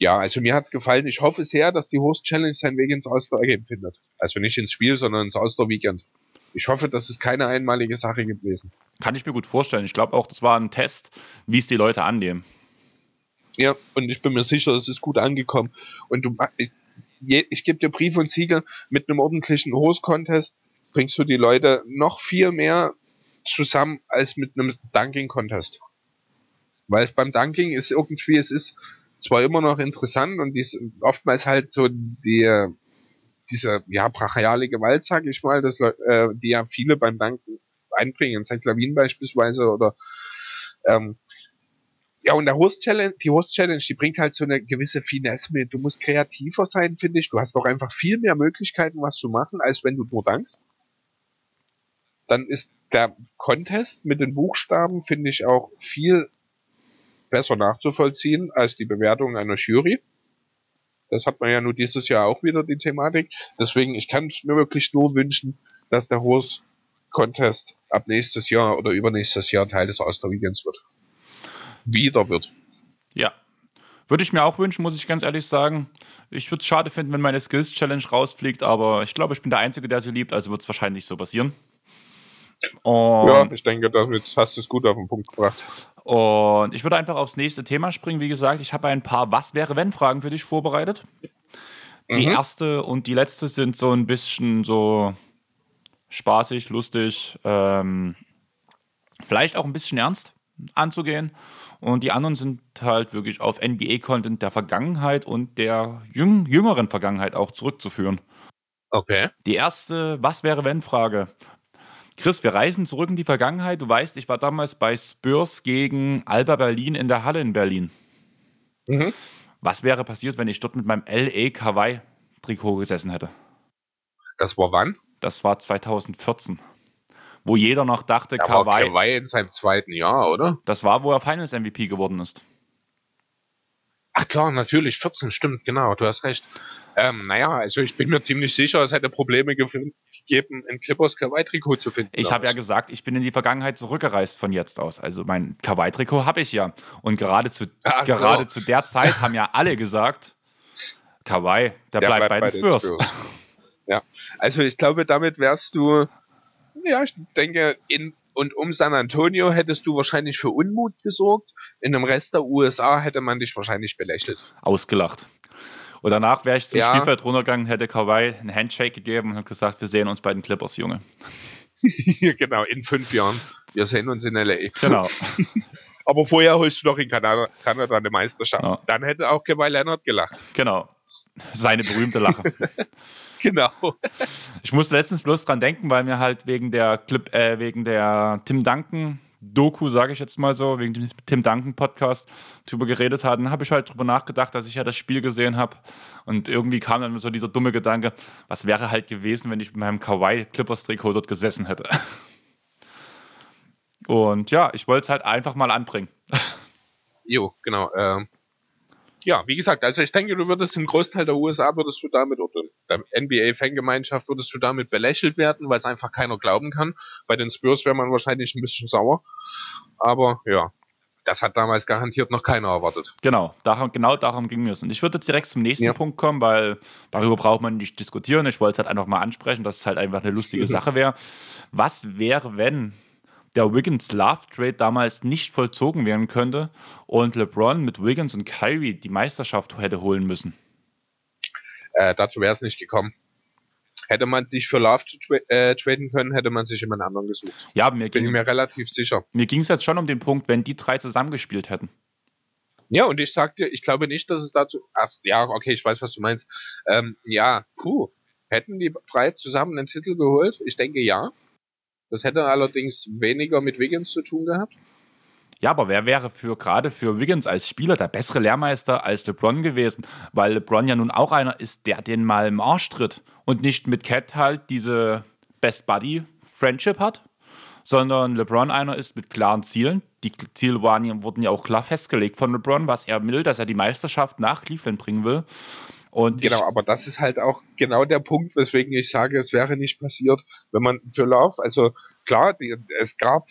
ja, also mir hat's gefallen. Ich hoffe sehr, dass die Host Challenge seinen Weg ins Ostergame findet. Also nicht ins Spiel, sondern ins Osterweekend. Ich hoffe, das ist keine einmalige Sache gewesen. Kann ich mir gut vorstellen. Ich glaube auch, das war ein Test, wie es die Leute annehmen. Ja, und ich bin mir sicher, es ist gut angekommen. Und du, ich, ich gebe dir Brief und Siegel, mit einem ordentlichen Host-Contest bringst du die Leute noch viel mehr zusammen als mit einem Dunking-Contest. Weil es beim Dunking ist irgendwie, es ist zwar immer noch interessant und dies, oftmals halt so die, diese, ja, brachiale Gewalt, sag ich mal, das, äh, die ja viele beim Dunken einbringen, St. Lavin beispielsweise oder, ähm, ja, und der Host Challenge, die Host Challenge, die bringt halt so eine gewisse Finesse mit. Du musst kreativer sein, finde ich. Du hast doch einfach viel mehr Möglichkeiten, was zu machen, als wenn du nur dankst. Dann ist der Contest mit den Buchstaben, finde ich, auch viel besser nachzuvollziehen als die Bewertung einer Jury. Das hat man ja nur dieses Jahr auch wieder die Thematik. Deswegen, ich kann mir wirklich nur wünschen, dass der Horse Contest ab nächstes Jahr oder übernächstes Jahr Teil des Osterweekends wird. Wieder wird. Ja. Würde ich mir auch wünschen, muss ich ganz ehrlich sagen. Ich würde es schade finden, wenn meine Skills Challenge rausfliegt, aber ich glaube, ich bin der Einzige, der sie liebt, also wird es wahrscheinlich so passieren. Und ja, ich denke, damit hast du es gut auf den Punkt gebracht. Und ich würde einfach aufs nächste Thema springen. Wie gesagt, ich habe ein paar Was wäre wenn Fragen für dich vorbereitet. Die mhm. erste und die letzte sind so ein bisschen so spaßig, lustig, ähm, vielleicht auch ein bisschen ernst anzugehen. Und die anderen sind halt wirklich auf NBA-Content der Vergangenheit und der jüng jüngeren Vergangenheit auch zurückzuführen. Okay. Die erste Was wäre wenn Frage. Chris, wir reisen zurück in die Vergangenheit. Du weißt, ich war damals bei Spurs gegen Alba Berlin in der Halle in Berlin. Mhm. Was wäre passiert, wenn ich dort mit meinem LA Kawaii Trikot gesessen hätte? Das war wann? Das war 2014. Wo jeder noch dachte, da Kawhi. Kawhi in seinem zweiten Jahr, oder? Das war, wo er Finals MVP geworden ist. Ach klar, natürlich, 14, stimmt, genau, du hast recht. Ähm, naja, also ich bin mir ziemlich sicher, es hätte Probleme gegeben, ein Clippers Kawaii-Trikot zu finden. Ich habe ja gesagt, ich bin in die Vergangenheit zurückgereist von jetzt aus. Also mein Kawaii-Trikot habe ich ja. Und gerade zu, Ach gerade so. zu der Zeit haben ja alle gesagt, Kawaii, der, der bleibt, bleibt, bei, den Spurs. Spurs. Ja, also ich glaube, damit wärst du, ja, ich denke, in und um San Antonio hättest du wahrscheinlich für Unmut gesorgt. In dem Rest der USA hätte man dich wahrscheinlich belächelt. Ausgelacht. Und danach wäre ich zum ja. Spielfeld runtergegangen, hätte Kawhi einen Handshake gegeben und gesagt, wir sehen uns bei den Clippers, Junge. genau, in fünf Jahren. Wir sehen uns in L.A. Genau. Aber vorher holst du noch in Kanada, Kanada eine Meisterschaft. Ja. Dann hätte auch Kawhi Leonard gelacht. Genau. Seine berühmte Lache. genau. Ich muss letztens bloß dran denken, weil mir halt wegen der Clip, äh, wegen der Tim Duncan Doku, sage ich jetzt mal so, wegen dem Tim Duncan Podcast drüber geredet hatten, habe ich halt drüber nachgedacht, dass ich ja das Spiel gesehen habe und irgendwie kam dann so dieser dumme Gedanke, was wäre halt gewesen, wenn ich mit meinem Kawaii Clippers Trikot dort gesessen hätte. Und ja, ich wollte es halt einfach mal anbringen. Jo, genau. Ähm, ja, wie gesagt, also ich denke, du würdest im Großteil der USA würdest du damit, oder der NBA-Fangemeinschaft würdest du damit belächelt werden, weil es einfach keiner glauben kann. Bei den Spurs wäre man wahrscheinlich ein bisschen sauer. Aber ja, das hat damals garantiert noch keiner erwartet. Genau, darum, genau darum ging es. Und ich würde jetzt direkt zum nächsten ja. Punkt kommen, weil darüber braucht man nicht diskutieren. Ich wollte es halt einfach mal ansprechen, dass es halt einfach eine lustige Sache wäre. Was wäre, wenn der Wiggins-Love-Trade damals nicht vollzogen werden könnte und LeBron mit Wiggins und Kyrie die Meisterschaft hätte holen müssen. Äh, dazu wäre es nicht gekommen. Hätte man sich für Love tra äh, traden können, hätte man sich jemand anderen gesucht. Ja, mir bin ging, mir relativ sicher. Mir ging es jetzt schon um den Punkt, wenn die drei zusammengespielt hätten. Ja, und ich sag dir, ich glaube nicht, dass es dazu. Ach, ja, okay, ich weiß, was du meinst. Ähm, ja, puh. Hätten die drei zusammen einen Titel geholt? Ich denke ja. Das hätte allerdings weniger mit Wiggins zu tun gehabt. Ja, aber wer wäre für gerade für Wiggins als Spieler der bessere Lehrmeister als LeBron gewesen? Weil LeBron ja nun auch einer ist, der den mal im Arsch tritt und nicht mit Cat halt diese Best Buddy Friendship hat, sondern LeBron einer ist mit klaren Zielen. Die Ziele waren, wurden ja auch klar festgelegt von LeBron, was er will, dass er die Meisterschaft nach Cleveland bringen will. Und genau, aber das ist halt auch genau der Punkt, weswegen ich sage, es wäre nicht passiert, wenn man für Love, also klar, die, es gab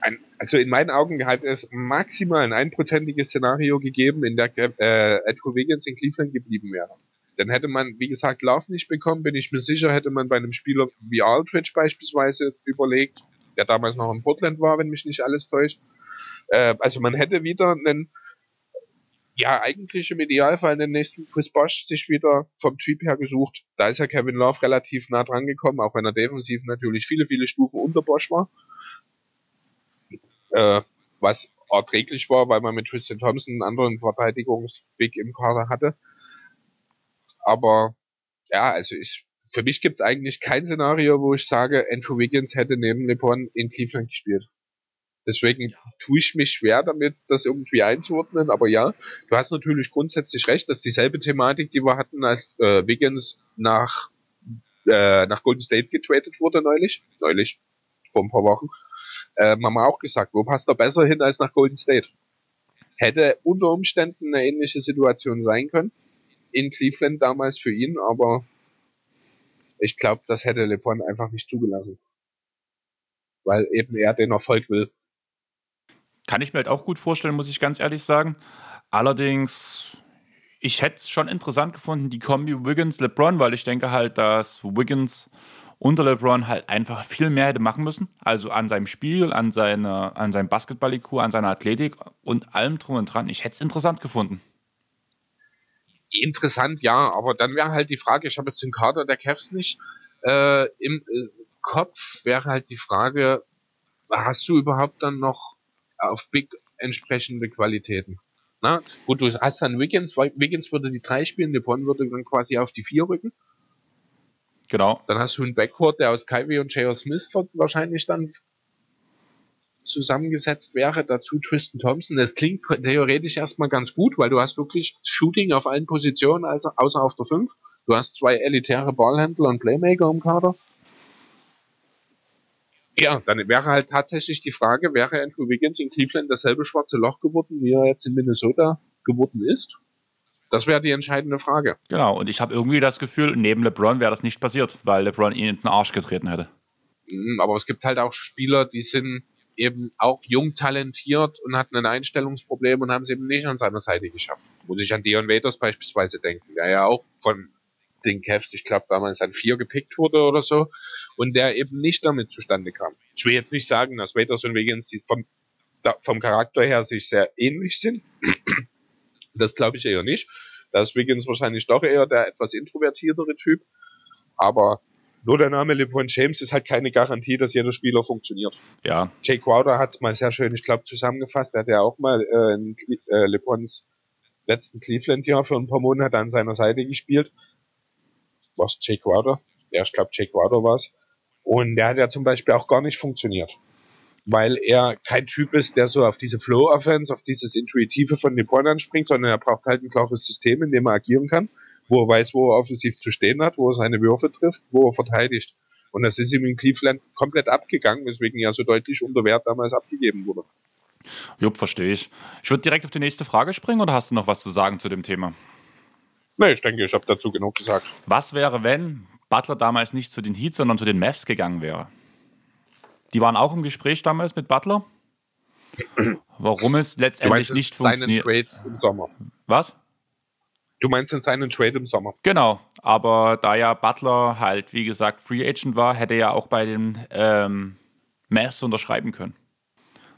ein, also in meinen Augen hat es maximal ein einprozentiges Szenario gegeben, in der äh, Andrew Wiggins in Cleveland geblieben wäre. Dann hätte man, wie gesagt, Love nicht bekommen, bin ich mir sicher, hätte man bei einem Spieler wie Aldridge beispielsweise überlegt, der damals noch in Portland war, wenn mich nicht alles täuscht. Äh, also man hätte wieder einen, ja, eigentlich im Idealfall den nächsten Chris Bosch sich wieder vom Typ her gesucht. Da ist ja Kevin Love relativ nah dran gekommen, auch wenn er defensiv natürlich viele, viele Stufen unter Bosch war. Äh, was erträglich war, weil man mit Tristan Thompson einen anderen Verteidigungsweg im Kader hatte. Aber ja, also ich, für mich gibt es eigentlich kein Szenario, wo ich sage, Andrew Wiggins hätte neben LeBron in Cleveland gespielt. Deswegen tue ich mich schwer damit, das irgendwie einzuordnen. Aber ja, du hast natürlich grundsätzlich recht, dass dieselbe Thematik, die wir hatten, als äh, Wiggins nach, äh, nach Golden State getradet wurde neulich, neulich, vor ein paar Wochen, äh, haben wir auch gesagt, wo passt er besser hin als nach Golden State? Hätte unter Umständen eine ähnliche Situation sein können in Cleveland damals für ihn, aber ich glaube, das hätte LeBron einfach nicht zugelassen. Weil eben er den Erfolg will. Kann ich mir halt auch gut vorstellen, muss ich ganz ehrlich sagen. Allerdings, ich hätte es schon interessant gefunden, die Kombi Wiggins-LeBron, weil ich denke halt, dass Wiggins unter LeBron halt einfach viel mehr hätte machen müssen. Also an seinem Spiel, an, seine, an seinem Basketball-IQ, an seiner Athletik und allem drum und dran. Ich hätte es interessant gefunden interessant, ja, aber dann wäre halt die Frage, ich habe jetzt den Kader der Cavs nicht äh, im äh, Kopf, wäre halt die Frage, hast du überhaupt dann noch auf Big entsprechende Qualitäten? Na, gut, du hast dann Wiggins, Wiggins würde die drei spielen, LeBron würde dann quasi auf die vier rücken. Genau. Dann hast du einen Backcourt, der aus Kyrie und J.R. Smith wahrscheinlich dann zusammengesetzt wäre. Dazu Tristan Thompson. Das klingt theoretisch erstmal ganz gut, weil du hast wirklich Shooting auf allen Positionen, also außer auf der 5. Du hast zwei elitäre Ballhändler und Playmaker im Kader. Ja, dann wäre halt tatsächlich die Frage, wäre Andrew Wiggins in Cleveland dasselbe schwarze Loch geworden, wie er jetzt in Minnesota geworden ist? Das wäre die entscheidende Frage. Genau, und ich habe irgendwie das Gefühl, neben LeBron wäre das nicht passiert, weil LeBron ihn in den Arsch getreten hätte. Mm, aber es gibt halt auch Spieler, die sind eben auch jung talentiert und hatten ein Einstellungsproblem und haben es eben nicht an seiner Seite geschafft. Muss ich an Dion Waiters beispielsweise denken, der ja auch von den Cavs, ich glaube damals an vier gepickt wurde oder so und der eben nicht damit zustande kam. Ich will jetzt nicht sagen, dass Waiters und Wiggins vom, vom Charakter her sich sehr ähnlich sind. Das glaube ich eher nicht. Da ist Wiggins wahrscheinlich doch eher der etwas introvertiertere Typ. Aber nur der Name LeBron James ist halt keine Garantie, dass jeder Spieler funktioniert. Ja. Jay Crowder hat es mal sehr schön, ich glaube, zusammengefasst. Er hat ja auch mal äh, in äh, LeBrons letzten Cleveland-Jahr für ein paar Monate an seiner Seite gespielt. Was Jay Crowder? Ja, ich glaube, Jay Crowder war es. Und der hat ja zum Beispiel auch gar nicht funktioniert. Weil er kein Typ ist, der so auf diese Flow-Offense, auf dieses Intuitive von LeBron anspringt, sondern er braucht halt ein klares System, in dem er agieren kann wo er weiß, wo er offensiv zu stehen hat, wo er seine Würfe trifft, wo er verteidigt. Und das ist ihm in Cleveland komplett abgegangen, weswegen ja so deutlich unter Wert damals abgegeben wurde. Jupp, verstehe ich. Ich würde direkt auf die nächste Frage springen oder hast du noch was zu sagen zu dem Thema? Nee, ich denke, ich habe dazu genug gesagt. Was wäre, wenn Butler damals nicht zu den Heats, sondern zu den Mavs gegangen wäre? Die waren auch im Gespräch damals mit Butler. Warum es letztendlich nicht funktioniert. Trade im Sommer. Was? Du meinst in seinen Trade im Sommer? Genau, aber da ja Butler halt, wie gesagt, Free Agent war, hätte er ja auch bei den ähm, Mavs unterschreiben können.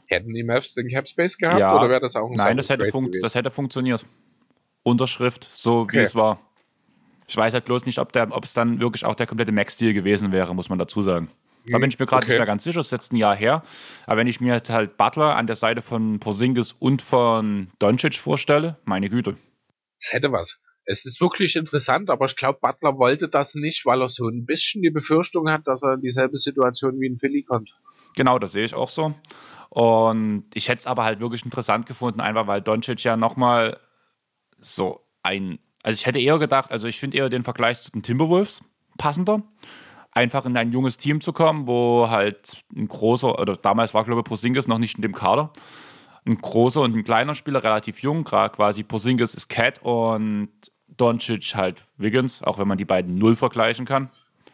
Hätten die Mavs den Cap Space gehabt ja. oder wäre das auch ein Nein, das hätte, das hätte funktioniert. Unterschrift, so okay. wie es war. Ich weiß halt bloß nicht, ob es dann wirklich auch der komplette Max-Deal gewesen wäre, muss man dazu sagen. Da bin ich mir gerade okay. nicht mehr ganz sicher, das ist jetzt ein Jahr her. Aber wenn ich mir halt Butler an der Seite von Porzingis und von Doncic vorstelle, meine Güte es hätte was. Es ist wirklich interessant, aber ich glaube, Butler wollte das nicht, weil er so ein bisschen die Befürchtung hat, dass er in dieselbe Situation wie in Philly kommt. Genau, das sehe ich auch so. Und ich hätte es aber halt wirklich interessant gefunden, einfach weil Doncic ja nochmal so ein. Also ich hätte eher gedacht, also ich finde eher den Vergleich zu den Timberwolves passender. Einfach in ein junges Team zu kommen, wo halt ein großer, oder damals war, glaube ich, Prosingis noch nicht in dem Kader ein großer und ein kleiner Spieler, relativ jung, gerade quasi Porzingis ist Cat und Doncic halt Wiggins, auch wenn man die beiden null vergleichen kann.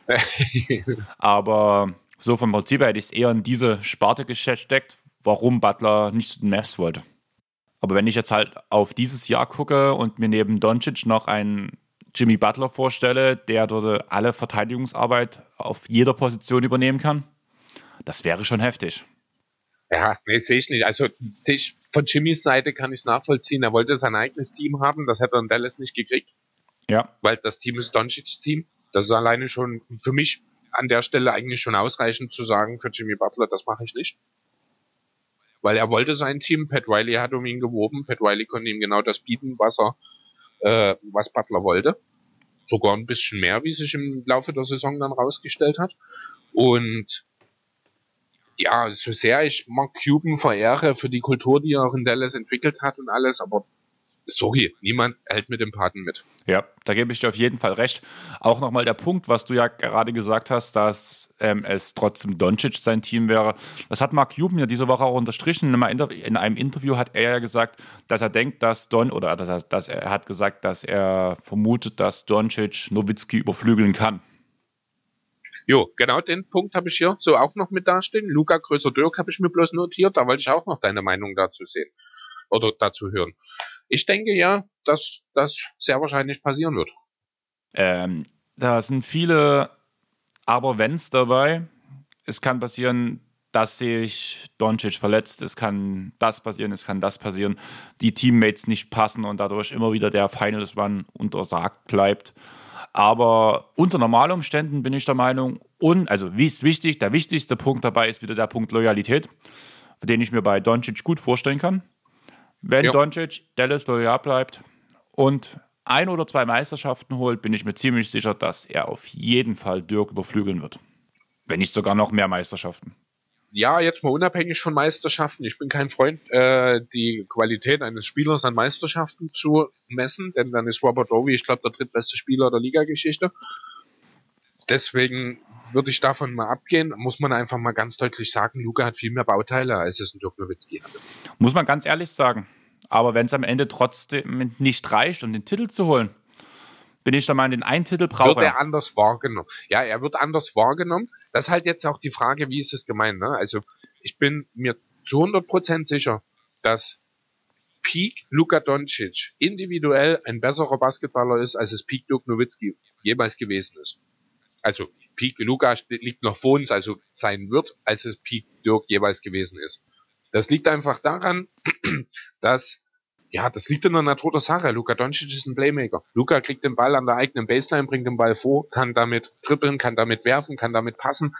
Aber so vom Prinzip her hätte ich es eher in diese Sparte gesteckt, warum Butler nicht zu den Mavs wollte. Aber wenn ich jetzt halt auf dieses Jahr gucke und mir neben Doncic noch einen Jimmy Butler vorstelle, der dort alle Verteidigungsarbeit auf jeder Position übernehmen kann, das wäre schon heftig. Ja, nee, sehe ich nicht. Also sehe ich von Jimmys Seite kann ich es nachvollziehen. Er wollte sein eigenes Team haben, das hätte er in Dallas nicht gekriegt. Ja. Weil das Team ist Doncic's Team. Das ist alleine schon für mich an der Stelle eigentlich schon ausreichend zu sagen für Jimmy Butler, das mache ich nicht. Weil er wollte sein Team, Pat Riley hat um ihn gewoben, Pat Riley konnte ihm genau das bieten, was er, äh, was Butler wollte. Sogar ein bisschen mehr, wie sich im Laufe der Saison dann rausgestellt hat. Und ja, so sehr ich Mark Cuban verehre für die Kultur, die er auch in Dallas entwickelt hat und alles, aber sorry, niemand hält mit dem Paten mit. Ja, da gebe ich dir auf jeden Fall recht. Auch nochmal der Punkt, was du ja gerade gesagt hast, dass ähm, es trotzdem Doncic sein Team wäre. Das hat Mark Cuban ja diese Woche auch unterstrichen. In einem Interview hat er ja gesagt, dass er denkt, dass Don, oder dass er, dass er hat gesagt, dass er vermutet, dass Doncic Nowitzki überflügeln kann. Jo, genau den Punkt habe ich hier so auch noch mit dastehen. Luca Größer Dirk habe ich mir bloß notiert, da wollte ich auch noch deine Meinung dazu sehen oder dazu hören. Ich denke ja, dass das sehr wahrscheinlich passieren wird. Ähm, da sind viele Aber-Wenns dabei. Es kann passieren, dass sich Doncic verletzt. Es kann das passieren, es kann das passieren. Die Teammates nicht passen und dadurch immer wieder der Finals Run untersagt bleibt. Aber unter Normalumständen bin ich der Meinung, und, also wie ist wichtig, der wichtigste Punkt dabei ist wieder der Punkt Loyalität, den ich mir bei Doncic gut vorstellen kann. Wenn ja. Doncic Dallas loyal bleibt und ein oder zwei Meisterschaften holt, bin ich mir ziemlich sicher, dass er auf jeden Fall Dirk überflügeln wird. Wenn nicht sogar noch mehr Meisterschaften ja, jetzt mal unabhängig von Meisterschaften, ich bin kein Freund, äh, die Qualität eines Spielers an Meisterschaften zu messen, denn dann ist Robert Dowie, ich glaube, der drittbeste Spieler der Liga-Geschichte. Deswegen würde ich davon mal abgehen, muss man einfach mal ganz deutlich sagen, Luca hat viel mehr Bauteile, als es ein Dirk Nowitzki hatte. Muss man ganz ehrlich sagen. Aber wenn es am Ende trotzdem nicht reicht, um den Titel zu holen, bin ich der Meinung, den einen Titel braucht Wird er anders wahrgenommen. Ja, er wird anders wahrgenommen. Das ist halt jetzt auch die Frage, wie ist es gemeint. Ne? Also ich bin mir zu 100% sicher, dass Peak Luka Doncic individuell ein besserer Basketballer ist, als es Peak Dirk Nowitzki jemals gewesen ist. Also Peak Luka liegt noch vor uns, also sein wird, als es Peak Dirk jeweils gewesen ist. Das liegt einfach daran, dass ja, das liegt in der Natur der Sache. Luka Doncic ist ein Playmaker. Luka kriegt den Ball an der eigenen Baseline, bringt den Ball vor, kann damit trippeln, kann damit werfen, kann damit passen,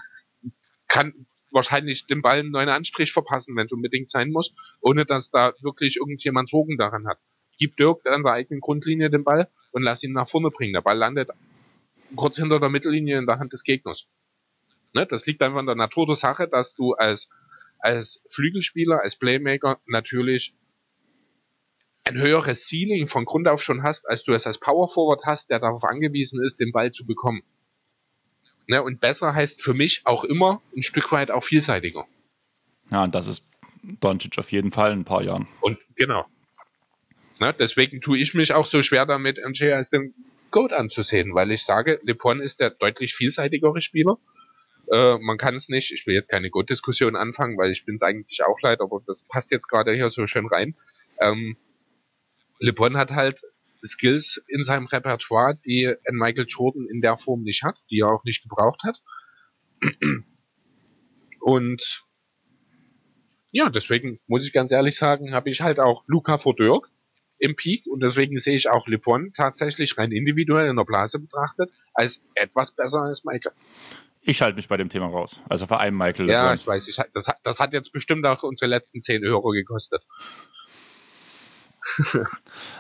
kann wahrscheinlich den Ball einen neuen Anstrich verpassen, wenn es unbedingt sein muss, ohne dass da wirklich irgendjemand Sorgen daran hat. Gib Dirk an der eigenen Grundlinie den Ball und lass ihn nach vorne bringen. Der Ball landet kurz hinter der Mittellinie in der Hand des Gegners. Ne, das liegt einfach in der Natur der Sache, dass du als, als Flügelspieler, als Playmaker natürlich ein höheres Ceiling von Grund auf schon hast, als du es als Power Forward hast, der darauf angewiesen ist, den Ball zu bekommen. Ne, und besser heißt für mich auch immer ein Stück weit auch vielseitiger. Ja, und das ist Doncic auf jeden Fall in ein paar Jahren. Und genau. Ne, deswegen tue ich mich auch so schwer damit, MJ als den Goat anzusehen, weil ich sage, LeBron ist der deutlich vielseitigere Spieler. Äh, man kann es nicht, ich will jetzt keine Goat-Diskussion anfangen, weil ich bin es eigentlich auch leid, aber das passt jetzt gerade hier so schön rein. Ähm, LeBron hat halt Skills in seinem Repertoire, die ein Michael Jordan in der Form nicht hat, die er auch nicht gebraucht hat. Und ja, deswegen muss ich ganz ehrlich sagen, habe ich halt auch Luca vor Dirk im Peak und deswegen sehe ich auch LeBron tatsächlich rein individuell in der Blase betrachtet als etwas besser als Michael. Ich halte mich bei dem Thema raus. Also vor allem Michael. Ja, LeBron. ich weiß, ich, das, das hat jetzt bestimmt auch unsere letzten 10 Euro gekostet.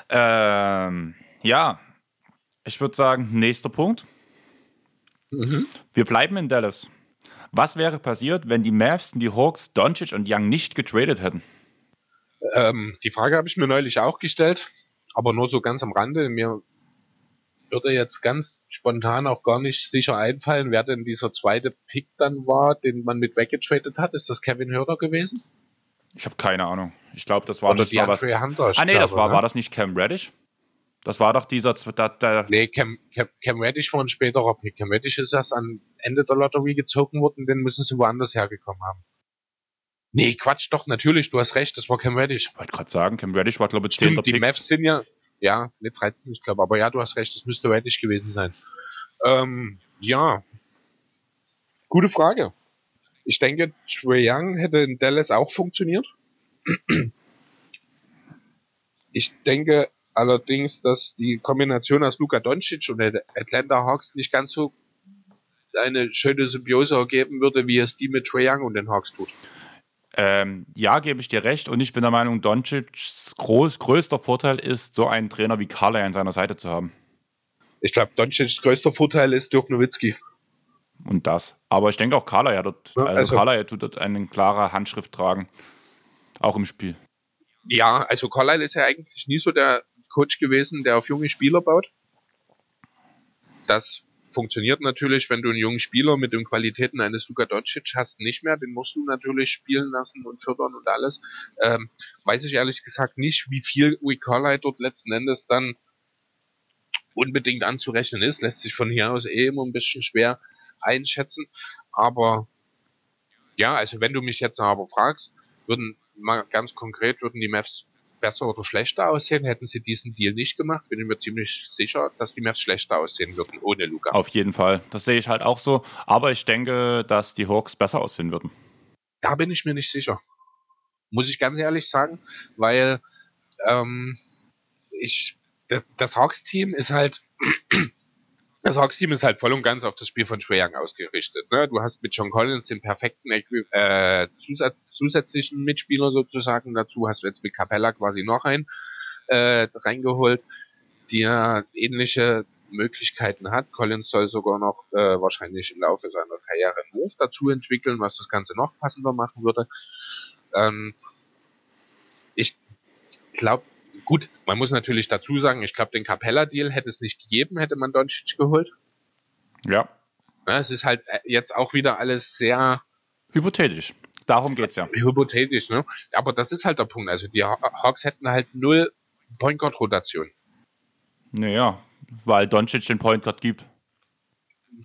ähm, ja, ich würde sagen, nächster Punkt. Mhm. Wir bleiben in Dallas. Was wäre passiert, wenn die Mavs die Hawks Doncic und Young nicht getradet hätten? Ähm, die Frage habe ich mir neulich auch gestellt, aber nur so ganz am Rande. Mir würde jetzt ganz spontan auch gar nicht sicher einfallen, wer denn dieser zweite Pick dann war, den man mit weggetradet hat. Ist das Kevin Hörder gewesen? Ich habe keine Ahnung. Ich glaube, das war Oder nicht mal was. Hunter, ah, nee, das war, ne? war das nicht Cam Reddish? Das war doch dieser. Da, da nee, Cam, Cam, Cam Reddish war ein späterer Pick. Cam Reddish ist erst am Ende der Lotterie gezogen worden, den müssen sie woanders hergekommen haben. Nee, Quatsch, doch, natürlich, du hast recht, das war Cam Reddish. Ich wollte gerade sagen, Cam Reddish war, glaube ich, 10. Stimmt, die Mavs sind ja, ja, nicht 13, ich glaube, aber ja, du hast recht, das müsste Reddish gewesen sein. Ähm, ja, gute Frage. Ich denke, Trae Young hätte in Dallas auch funktioniert. Ich denke allerdings, dass die Kombination aus Luka Doncic und den Atlanta Hawks nicht ganz so eine schöne Symbiose ergeben würde, wie es die mit Trae Young und den Hawks tut. Ähm, ja, gebe ich dir recht. Und ich bin der Meinung, Doncic's groß, größter Vorteil ist, so einen Trainer wie Carla an seiner Seite zu haben. Ich glaube, Doncic's größter Vorteil ist Dirk Nowitzki. Und das. Aber ich denke auch Carla ja dort, ja, also, also Carla tut dort eine klare Handschrift tragen. Auch im Spiel. Ja, also Carlisle ist ja eigentlich nie so der Coach gewesen, der auf junge Spieler baut. Das funktioniert natürlich, wenn du einen jungen Spieler mit den Qualitäten eines Luka Doncic hast, nicht mehr. Den musst du natürlich spielen lassen und fördern und alles. Ähm, weiß ich ehrlich gesagt nicht, wie viel Carlisle dort letzten Endes dann unbedingt anzurechnen ist. Lässt sich von hier aus eh immer ein bisschen schwer einschätzen. Aber ja, also wenn du mich jetzt aber fragst, würden mal ganz konkret, würden die Mavs besser oder schlechter aussehen, hätten sie diesen Deal nicht gemacht, bin ich mir ziemlich sicher, dass die Mavs schlechter aussehen würden ohne Luca. Auf jeden Fall, das sehe ich halt auch so, aber ich denke, dass die Hawks besser aussehen würden. Da bin ich mir nicht sicher. Muss ich ganz ehrlich sagen, weil ähm, ich das, das Hawks-Team ist halt das Hawks-Team ist halt voll und ganz auf das Spiel von Trae Young ausgerichtet. Ne? Du hast mit John Collins den perfekten äh, zusätzlichen Mitspieler sozusagen dazu, hast jetzt mit Capella quasi noch einen äh, reingeholt, der ähnliche Möglichkeiten hat. Collins soll sogar noch äh, wahrscheinlich im Laufe seiner Karriere einen Move dazu entwickeln, was das Ganze noch passender machen würde. Ähm, ich glaube, Gut, man muss natürlich dazu sagen, ich glaube, den Capella-Deal hätte es nicht gegeben, hätte man Doncic geholt. Ja. ja. Es ist halt äh, jetzt auch wieder alles sehr hypothetisch. Darum geht es ja. Hypothetisch, ne? Aber das ist halt der Punkt. Also die Hawks hätten halt null Point Guard Rotation. Naja, weil Doncic den Point Guard gibt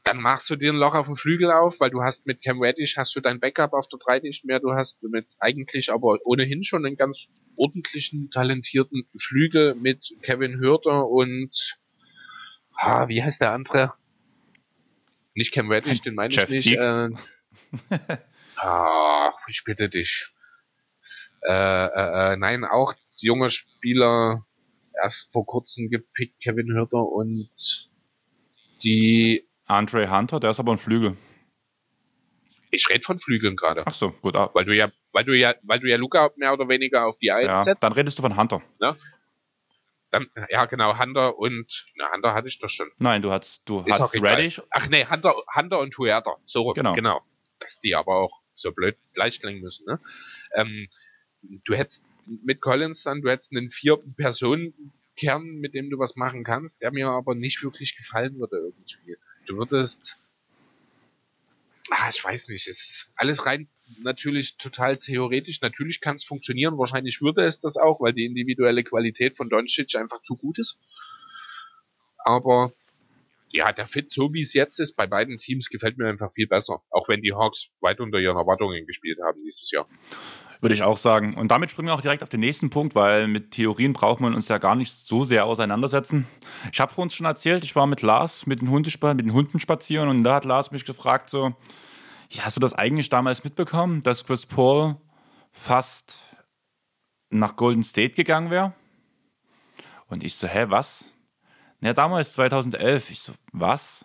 dann machst du dir ein Loch auf dem Flügel auf, weil du hast mit Cam Reddish hast du dein Backup auf der 3 nicht mehr, du hast mit eigentlich aber ohnehin schon einen ganz ordentlichen, talentierten Flügel mit Kevin Hürter und ah, wie heißt der andere? Nicht Cam Reddish, den meine ich nicht. Äh, ach, ich bitte dich. Äh, äh, äh, nein, auch junger Spieler, erst vor kurzem gepickt, Kevin Hürter und die Andre Hunter, der ist aber ein Flügel. Ich rede von Flügeln gerade. Ach so, gut. Ah. Weil du ja, weil du ja, weil du ja Luca mehr oder weniger auf die Eins ja, setzt. Dann redest du von Hunter. Ja? Dann, ja, genau, Hunter und, na, Hunter hatte ich doch schon. Nein, du hast, du Ist hast Reddish. Ach nee, Hunter, Hunter und Huerta. So, genau. genau. Dass die aber auch so blöd gleich klingen müssen, ne? Ähm, du hättest mit Collins dann, du hättest einen vier Personen Kern, mit dem du was machen kannst, der mir aber nicht wirklich gefallen würde irgendwie. Du würdest, ah, ich weiß nicht, es ist alles rein natürlich total theoretisch. Natürlich kann es funktionieren, wahrscheinlich würde es das auch, weil die individuelle Qualität von Doncic einfach zu gut ist. Aber ja, der Fit, so wie es jetzt ist, bei beiden Teams gefällt mir einfach viel besser. Auch wenn die Hawks weit unter ihren Erwartungen gespielt haben dieses Jahr. Würde ich auch sagen. Und damit springen wir auch direkt auf den nächsten Punkt, weil mit Theorien braucht man uns ja gar nicht so sehr auseinandersetzen. Ich habe vor uns schon erzählt, ich war mit Lars mit den, mit den Hunden spazieren und da hat Lars mich gefragt so, ja, hast du das eigentlich damals mitbekommen, dass Chris Paul fast nach Golden State gegangen wäre? Und ich so, hä, was? Na, damals 2011. Ich so, was?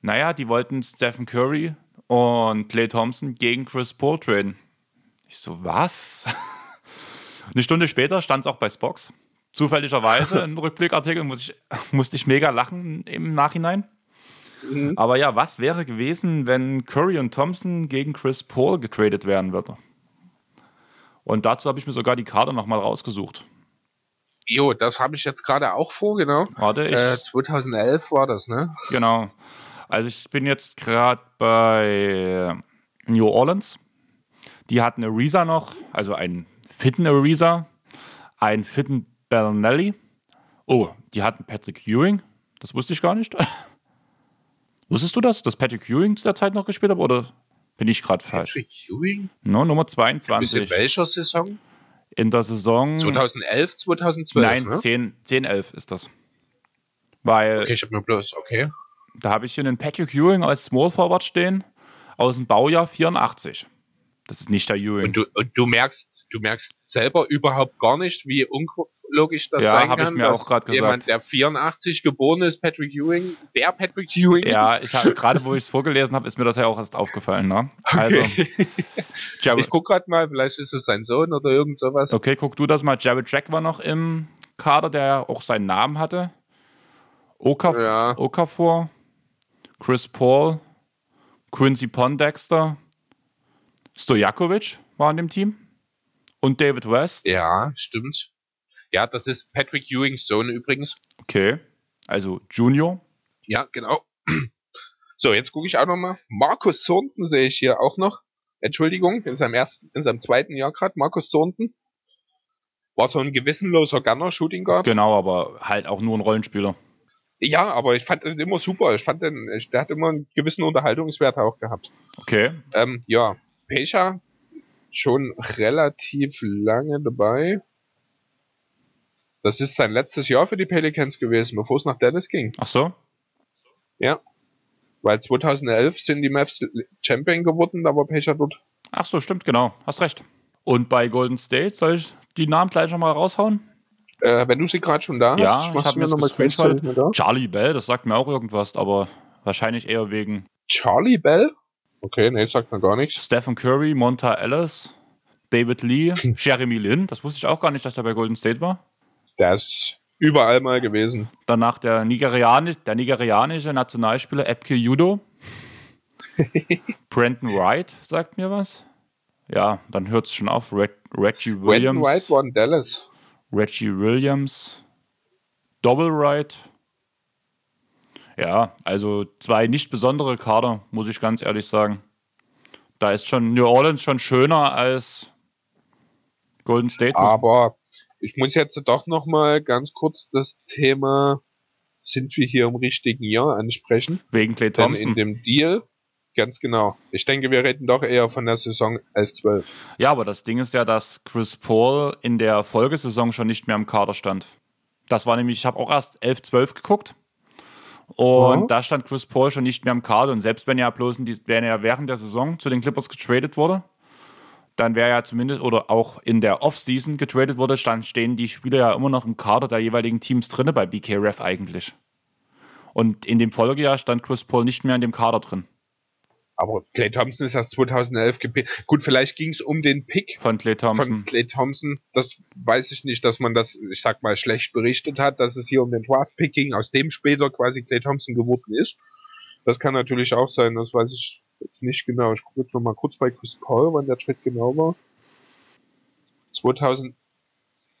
Naja, die wollten Stephen Curry und Clay Thompson gegen Chris Paul traden. Ich so, was? Eine Stunde später stand es auch bei Spox. Zufälligerweise ein Rückblickartikel, muss ich, musste ich mega lachen im Nachhinein. Mhm. Aber ja, was wäre gewesen, wenn Curry und Thompson gegen Chris Paul getradet werden würden? Und dazu habe ich mir sogar die Karte nochmal rausgesucht. Jo, das habe ich jetzt gerade auch vor, genau. Warte, ich, äh, 2011 war das, ne? Genau. Also ich bin jetzt gerade bei New Orleans die hatten Ariza noch, also einen fitten Ariza, einen fitten Bellinelli. Oh, die hatten Patrick Ewing. Das wusste ich gar nicht. Wusstest du das, dass Patrick Ewing zu der Zeit noch gespielt hat? Oder Bin ich gerade falsch. Patrick Ewing? No, Nummer Bis in 22. welcher Saison? In der Saison. 2011, 2012? Nein, ne? 10, 10, 11 ist das. Weil Okay, ich habe nur bloß, okay. da habe ich hier einen Patrick Ewing als Small Forward stehen aus dem Baujahr 84. Das ist nicht der Ewing. Und du, und du merkst, du merkst selber überhaupt gar nicht, wie unlogisch das Ja, sein hab ich kann, mir dass auch grad gesagt. jemand, der 84 geboren ist, Patrick Ewing, der Patrick Ewing ja, ist. habe gerade, wo ich es vorgelesen habe, ist mir das ja auch erst aufgefallen. Ne? Also, Jared, Ich guck gerade mal, vielleicht ist es sein Sohn oder irgend sowas. okay, guck du das mal. Jared Jack war noch im Kader, der auch seinen Namen hatte. Okaf Ja. Okafor, Chris Paul, Quincy Pondexter, Stojakovic war in dem Team und David West. Ja, stimmt. Ja, das ist Patrick Ewings Sohn übrigens. Okay, also Junior. Ja, genau. So, jetzt gucke ich auch nochmal. Markus Thornton sehe ich hier auch noch. Entschuldigung, in seinem ersten, in seinem zweiten Jahr gerade. Markus Thornton. War so ein gewissenloser Gunner, Shooting Guard. Genau, aber halt auch nur ein Rollenspieler. Ja, aber ich fand den immer super. Ich fand den, der hat immer einen gewissen Unterhaltungswert auch gehabt. Okay, Ähm, ja, Pecha schon relativ lange dabei. Das ist sein letztes Jahr für die Pelicans gewesen, bevor es nach Dallas ging. ach so. Ja. Weil 2011 sind die Mavs Champion geworden, da war Pecha dort. Ach so, stimmt, genau. Hast recht. Und bei Golden State soll ich die Namen gleich nochmal raushauen? Äh, wenn du sie gerade schon da hast, Ja, ich habe mir das noch mal gescreenshottet. schnell da. Charlie Bell, das sagt mir auch irgendwas, aber wahrscheinlich eher wegen Charlie Bell? Okay, nee, sagt mir gar nichts. Stephen Curry, Monta Ellis, David Lee, Jeremy Lin. Das wusste ich auch gar nicht, dass er bei Golden State war. Der ist überall mal gewesen. Danach der, Nigeriani der nigerianische Nationalspieler Epke Judo. Brandon Wright sagt mir was. Ja, dann hört es schon auf. Reg Reggie Brandon Williams. White war in Dallas. Reggie Williams, Double Right. Ja, also zwei nicht besondere Kader, muss ich ganz ehrlich sagen. Da ist schon New Orleans schon schöner als Golden State. Aber ich muss jetzt doch noch mal ganz kurz das Thema, sind wir hier im richtigen Jahr ansprechen? wegen Clay Denn Thompson. in dem Deal, ganz genau. Ich denke, wir reden doch eher von der Saison 11-12. Ja, aber das Ding ist ja, dass Chris Paul in der Folgesaison schon nicht mehr im Kader stand. Das war nämlich, ich habe auch erst 11, 12 geguckt. Und Ja. da stand Chris Paul schon nicht mehr im Kader. Und selbst wenn er bloß wenn er während der Saison zu den Clippers getradet wurde, dann wäre ja zumindest, oder auch in der Offseason getradet wurde, dann stehen die Spieler ja immer noch im Kader der jeweiligen Teams drinne bei BKRF eigentlich. Und in dem Folgejahr stand Chris Paul nicht mehr in dem Kader drin Aber Clay Thompson ist erst 2011 gepickt. Gut, vielleicht ging es um den Pick von Clay Thompson. von Clay Thompson. Das weiß ich nicht, dass man das, ich sag mal, schlecht berichtet hat, dass es hier um den Draft-Pick ging, aus dem später quasi Clay Thompson geworden ist. Das kann natürlich auch sein, das weiß ich jetzt nicht genau. Ich gucke jetzt noch mal kurz bei Chris Paul, wann der Trade genau war.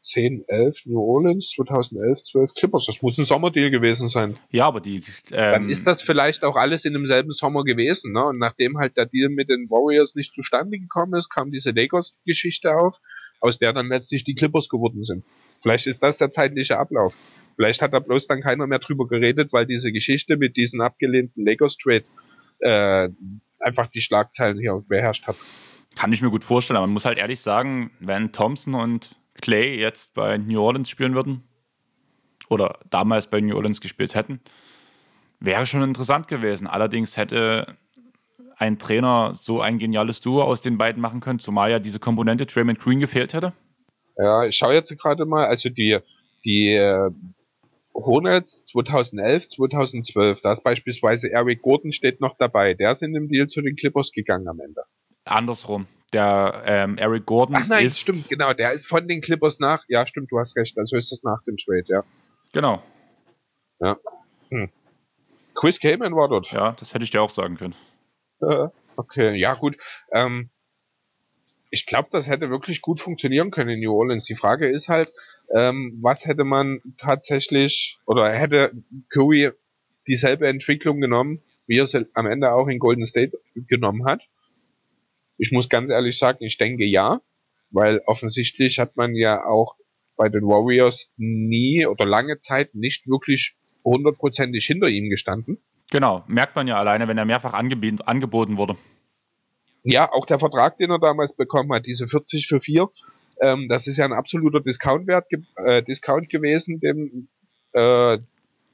2010, 11 New Orleans, 2011, 12 Clippers. Das muss ein Sommerdeal gewesen sein. ja, aber die. Ähm, Dann ist das vielleicht auch alles in demselben Sommer gewesen. Ne? Und nachdem halt der Deal mit den Warriors nicht zustande gekommen ist, kam diese Lakers-Geschichte auf, aus der dann letztlich die Clippers geworden sind. Vielleicht ist das der zeitliche Ablauf. Vielleicht hat da bloß dann keiner mehr drüber geredet, weil diese Geschichte mit diesem abgelehnten Lakers-Trade äh, einfach die Schlagzeilen hier beherrscht hat. Kann ich mir gut vorstellen, aber man muss halt ehrlich sagen, wenn Thompson und Clay jetzt bei New Orleans spielen würden oder damals bei New Orleans gespielt hätten, wäre schon interessant gewesen. Allerdings hätte ein Trainer so ein geniales Duo aus den beiden machen können, zumal ja diese Komponente Draymond Green gefehlt hätte. Ja, ich schaue jetzt gerade mal, also die, die äh, Hornets 2011, 2012, da ist beispielsweise Eric Gordon steht noch dabei. Der ist in dem Deal zu den Clippers gegangen am Ende. Andersrum. Der ähm, Eric Gordon Ach nein, ist. stimmt, genau. Der ist von den Clippers nach. Ja, stimmt, du hast recht. Also ist es nach dem Trade, ja. Genau. ja. Hm. Chris Kaman war dort. Ja, das hätte ich dir auch sagen können. Äh, Okay, ja gut. Ähm, ich glaube, das hätte wirklich gut funktionieren können in New Orleans. Die Frage ist halt, ähm, was hätte man tatsächlich oder hätte Curry dieselbe Entwicklung genommen, wie er sie am Ende auch in Golden State genommen hat? Ich muss ganz ehrlich sagen, ich denke ja, weil offensichtlich hat man ja auch bei den Warriors nie oder lange Zeit nicht wirklich hundertprozentig hinter ihm gestanden. Genau, merkt man ja alleine, wenn er mehrfach angeboten, angeboten wurde. ja, auch der Vertrag, den er damals bekommen hat, diese 40 für 4, ähm, das ist ja ein absoluter Discountwert, äh, Discount gewesen, den, äh,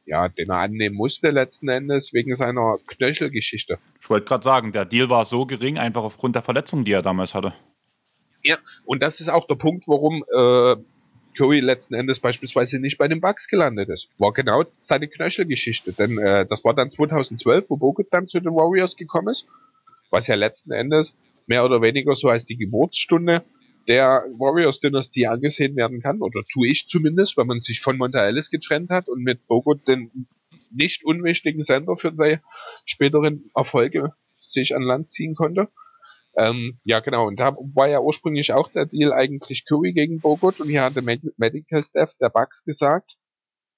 ja, den er annehmen musste letzten Endes wegen seiner Knöchelgeschichte. Ich wollte gerade sagen, der Deal war so gering, einfach aufgrund der Verletzung, die er damals hatte. Ja, und das ist auch der Punkt, warum äh, Curry letzten Endes beispielsweise nicht bei den Bucks gelandet ist. War genau seine Knöchelgeschichte, denn äh, das war dann 2012, wo Bogut dann zu den Warriors gekommen ist was ja letzten Endes mehr oder weniger so als die Geburtsstunde der Warriors-Dynastie angesehen werden kann, oder tue ich zumindest, wenn man sich von Monta Ellis getrennt hat und mit Bogut den nicht unwichtigen Sender für seine späteren Erfolge sich an Land ziehen konnte. Ähm, ja, genau. Und da war ja ursprünglich auch der Deal eigentlich Curry gegen Bogut und hier hat der Medical Staff der Bucks gesagt,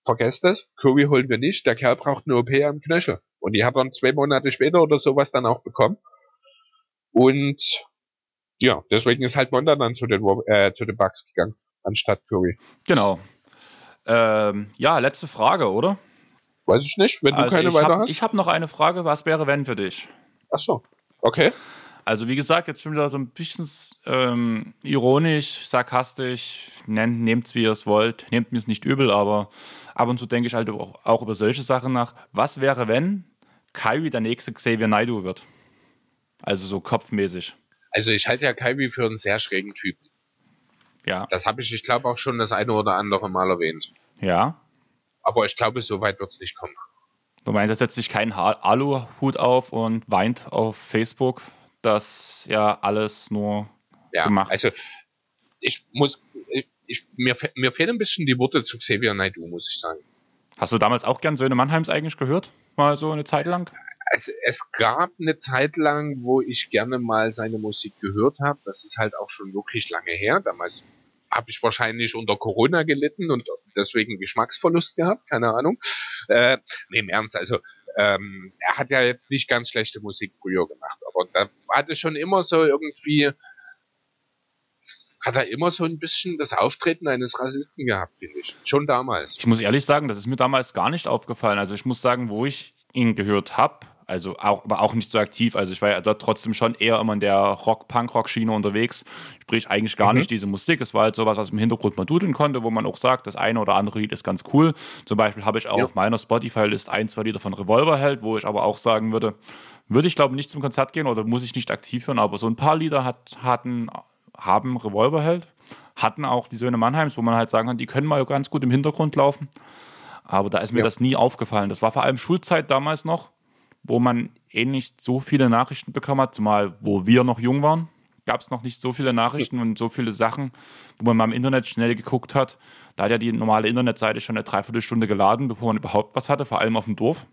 vergesst es, Curry holen wir nicht, der Kerl braucht eine OP am Knöchel. Und die hat dann zwei Monate später oder sowas dann auch bekommen. Und ja, deswegen ist halt Monda dann zu den, äh, zu den Bucks gegangen, anstatt Curry. Genau. Ähm, ja, letzte Frage, oder? Weiß ich nicht, wenn du also keine weiter hab, hast. Ich habe noch eine Frage. Was wäre, wenn für dich? Ach so, okay. Also wie gesagt, jetzt schon wieder so ein bisschen ähm, ironisch, sarkastisch, nehmt es wie ihr es wollt, nehmt mir es nicht übel, aber ab und zu denke ich halt auch, auch, über solche Sachen nach. Was wäre, wenn Kyrie der nächste Xavier Naidoo wird? Also so kopfmäßig. Also ich halte ja Kyrie für einen sehr schrägen Typen. Ja. Das habe ich, ich glaube, auch schon das eine oder andere Mal erwähnt. Ja. Aber ich glaube, so weit wird es nicht kommen. Du meinst, er setzt sich keinen Aluhut auf und weint auf Facebook, dass ja alles nur ja, gemacht Also ich muss, ich, ich, mir, mir fehlen ein bisschen die Worte zu Xavier Naidoo, muss ich sagen. Hast du damals auch gern Söhne Mannheims eigentlich gehört? Mal so eine Zeit lang? Es, es gab eine Zeit lang, wo ich gerne mal seine Musik gehört habe. Das ist halt auch schon wirklich lange her. Damals habe ich wahrscheinlich unter Corona gelitten und deswegen Geschmacksverlust gehabt, keine Ahnung. Äh, nee, im Ernst, also ähm, er hat ja jetzt nicht ganz schlechte Musik früher gemacht, aber da hatte schon immer so irgendwie, hat er immer so ein bisschen das Auftreten eines Rassisten gehabt, finde ich. Schon damals. Ich muss ehrlich sagen, das ist mir damals gar nicht aufgefallen. Also ich muss sagen, wo ich ihn gehört habe, also auch, aber auch nicht so aktiv. Also ich war ja dort trotzdem schon eher immer in der Rock, Punk-Rock-Schiene unterwegs. Sprich eigentlich gar mhm. nicht diese Musik. Es war halt sowas, was im Hintergrund man dudeln konnte, wo man auch sagt, das eine oder andere Lied ist ganz cool. Zum Beispiel habe ich auch ja. auf meiner Spotify-List ein, zwei Lieder von Revolverheld, wo ich aber auch sagen würde, würde ich glaube nicht zum Konzert gehen oder muss ich nicht aktiv hören, aber so ein paar Lieder hat, hatten, haben Revolverheld, hatten auch die Söhne Mannheims, wo man halt sagen kann, die können mal ganz gut im Hintergrund laufen. Aber da ist mir ja. das nie aufgefallen. Das war vor allem Schulzeit damals noch wo man eh nicht so viele Nachrichten bekommen hat, zumal wo wir noch jung waren, gab es noch nicht so viele Nachrichten und so viele Sachen, wo man mal im Internet schnell geguckt hat. Da hat ja die normale Internetseite schon eine Dreiviertelstunde geladen, bevor man überhaupt was hatte, vor allem auf dem Dorf.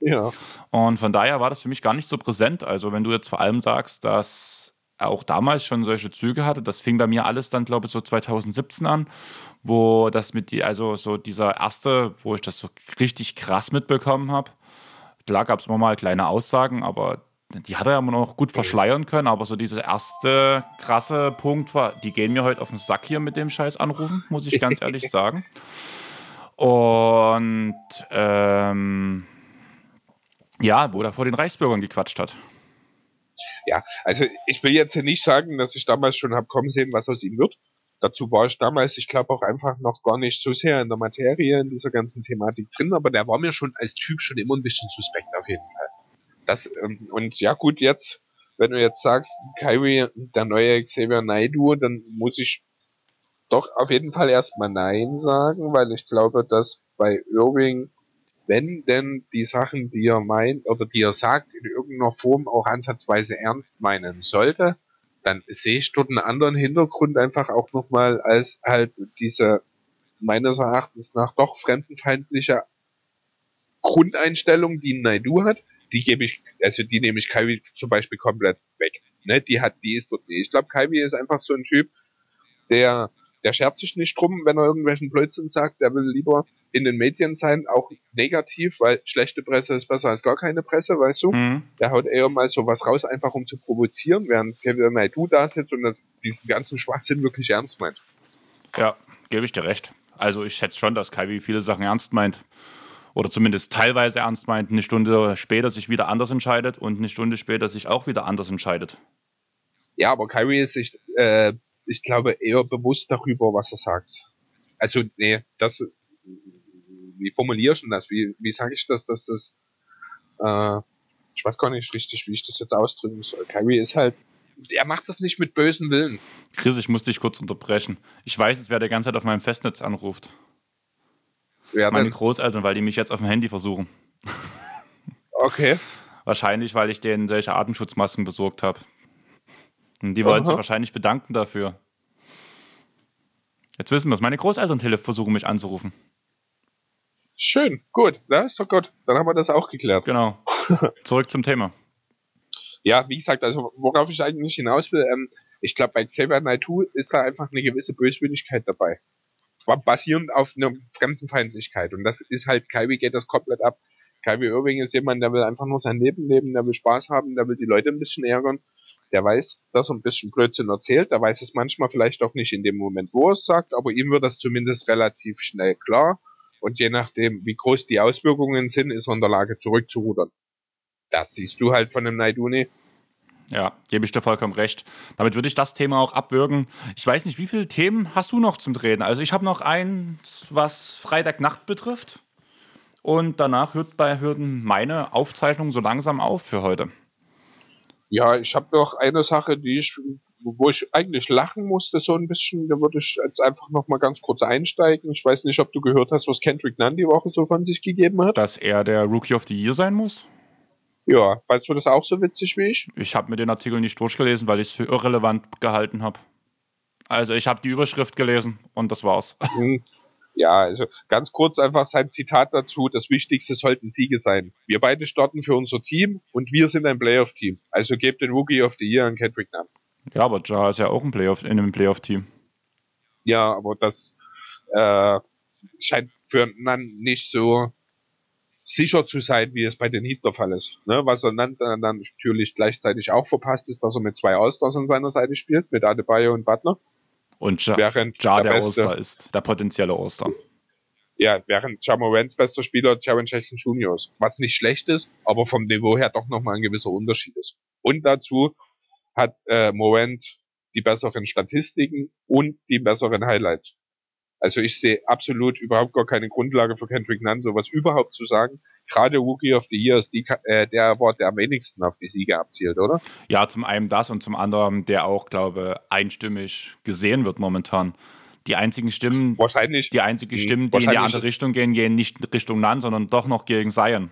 Ja. Und von daher war das für mich gar nicht so präsent. Also, wenn du jetzt vor allem sagst, dass er auch damals schon solche Züge hatte, das fing bei mir alles dann, glaube ich, so 2017 an, wo das mit die, also so dieser erste, wo ich das so richtig krass mitbekommen habe Klar gab es immer mal kleine Aussagen, aber die hat er ja immer noch gut verschleiern können. Aber so dieser erste krasse Punkt war, die gehen mir heute auf den Sack hier mit dem Scheiß anrufen, muss ich ganz ehrlich sagen. Und ähm, ja, wo er vor den Reichsbürgern gequatscht hat. Ja, also ich will jetzt nicht sagen, dass ich damals schon habe kommen sehen, was aus ihm wird. Dazu war ich damals, ich glaube, auch einfach noch gar nicht so sehr in der Materie, in dieser ganzen Thematik drin, aber der war mir schon als Typ schon immer ein bisschen suspekt auf jeden Fall. Das, ähm, und ja gut, jetzt, wenn du jetzt sagst, Kyrie, der neue Xavier Naidu, dann muss ich doch auf jeden Fall erstmal Nein sagen, weil ich glaube, dass bei Irving, wenn denn die Sachen, die er meint oder die er sagt, in irgendeiner Form auch ansatzweise ernst meinen sollte, dann sehe ich dort einen anderen Hintergrund einfach auch nochmal als halt diese meines Erachtens nach doch fremdenfeindliche Grundeinstellung, die Naidu hat, die gebe ich, also die nehme ich Kaiwi zum Beispiel komplett weg. Ne, die hat, die ist dort nicht. Ich glaube, Kaiwi ist einfach so ein Typ, der der schert sich nicht drum, wenn er irgendwelchen Blödsinn sagt, der will lieber in den Medien sein, auch negativ, weil schlechte Presse ist besser als gar keine Presse, weißt du? Mhm. Der haut eher mal sowas raus, einfach um zu provozieren, während Kevin du da sitzt und das, diesen ganzen Schwachsinn wirklich ernst meint. Ja, gebe ich dir recht. Also ich schätze schon, dass Kai viele Sachen ernst meint. oder zumindest teilweise ernst meint, eine Stunde später sich wieder anders entscheidet und eine Stunde später sich auch wieder anders entscheidet. Ja, aber Kyrie ist sich, äh, ich glaube, eher bewusst darüber, was er sagt. Also, nee, das ist, wie formulierst du das? Wie, wie sage ich das, dass das, äh, ich weiß gar nicht richtig, wie ich das jetzt ausdrücken soll. Kyrie ist halt, er macht das nicht mit bösen Willen. Chris, ich muss dich kurz unterbrechen. Ich weiß es, wer der ganze Zeit auf meinem Festnetz anruft. Wer Meine denn? Großeltern, weil die mich jetzt auf dem Handy versuchen. Okay. Wahrscheinlich, weil ich denen solche Atemschutzmasken besorgt habe. Und die wollen sich wahrscheinlich bedanken dafür. Jetzt wissen wir es. Meine Großeltern versuchen mich anzurufen. Schön, gut. Ja, ist doch gut. Dann haben wir das auch geklärt. Genau. Zurück zum Thema. Ja, wie gesagt, also worauf ich eigentlich hinaus will, ähm, ich glaube, bei Xavier Naidoo ist da einfach eine gewisse Böswilligkeit dabei. Basierend auf einer Fremdenfeindlichkeit. Und das ist halt, Kyrie geht das komplett ab. Kyrie Irving ist jemand, der will einfach nur sein Leben leben, der will Spaß haben, der will die Leute ein bisschen ärgern. Der weiß, dass er ein bisschen Blödsinn erzählt, der weiß es manchmal vielleicht auch nicht in dem Moment, wo er es sagt, aber ihm wird das zumindest relativ schnell klar und je nachdem, wie groß die Auswirkungen sind, ist er in der Lage zurückzurudern. Das siehst du halt von dem Naiduni. Ja, gebe ich dir vollkommen recht. Damit würde ich das Thema auch abwürgen. Ich weiß nicht, wie viele Themen hast du noch zum Drehen? Also ich habe noch eins, was Freitagnacht betrifft. Und danach hört bei Hürden meine Aufzeichnung so langsam auf für heute. Ja, ich habe noch eine Sache, die ich wo ich eigentlich lachen musste so ein bisschen, da würde ich jetzt einfach noch mal ganz kurz einsteigen. Ich weiß nicht, ob du gehört hast, was Kendrick Nunn die Woche so von sich gegeben hat. Dass er der Rookie of the Year sein muss? Ja, fandst du das auch so witzig wie ich? Ich habe mir den Artikel nicht durchgelesen, weil ich es für irrelevant gehalten habe. Also ich habe die Überschrift gelesen und das war's. Ja, also ganz kurz einfach sein Zitat dazu. Das Wichtigste sollten Siege sein. Wir beide starten für unser Team und wir sind ein Playoff-Team. Also gebt den Rookie of the Year an Kendrick Nunn. Ja, aber Ja ist ja auch ein Playoff, in einem Playoff-Team. Ja, aber das äh, scheint für Nan nicht so sicher zu sein, wie es bei den Heat der Fall ist. Ne? Was er dann, dann natürlich gleichzeitig auch verpasst, ist, dass er mit zwei Allstars an seiner Seite spielt, mit Adebayo und Butler. Und ja, während ja der, der All-Star ist, der potenzielle All-Star. Ja, während Jamorants bester Spieler Jaron Jackson Jr. ist. Was nicht schlecht ist, aber vom Niveau her doch nochmal ein gewisser Unterschied ist. Und dazu hat äh, Morant die besseren Statistiken und die besseren Highlights. Also ich sehe absolut überhaupt gar keine Grundlage für Kendrick Nunn, sowas überhaupt zu sagen. Gerade Rookie of the Year ist die, äh, der Award, der am wenigsten auf die Siege abzielt, oder? Ja, zum einen das und zum anderen, der auch, glaube einstimmig gesehen wird momentan. Die einzigen Stimmen, wahrscheinlich, die einzigen Stimmen, die in die andere Richtung gehen, gehen nicht Richtung Nunn, sondern doch noch gegen Zion.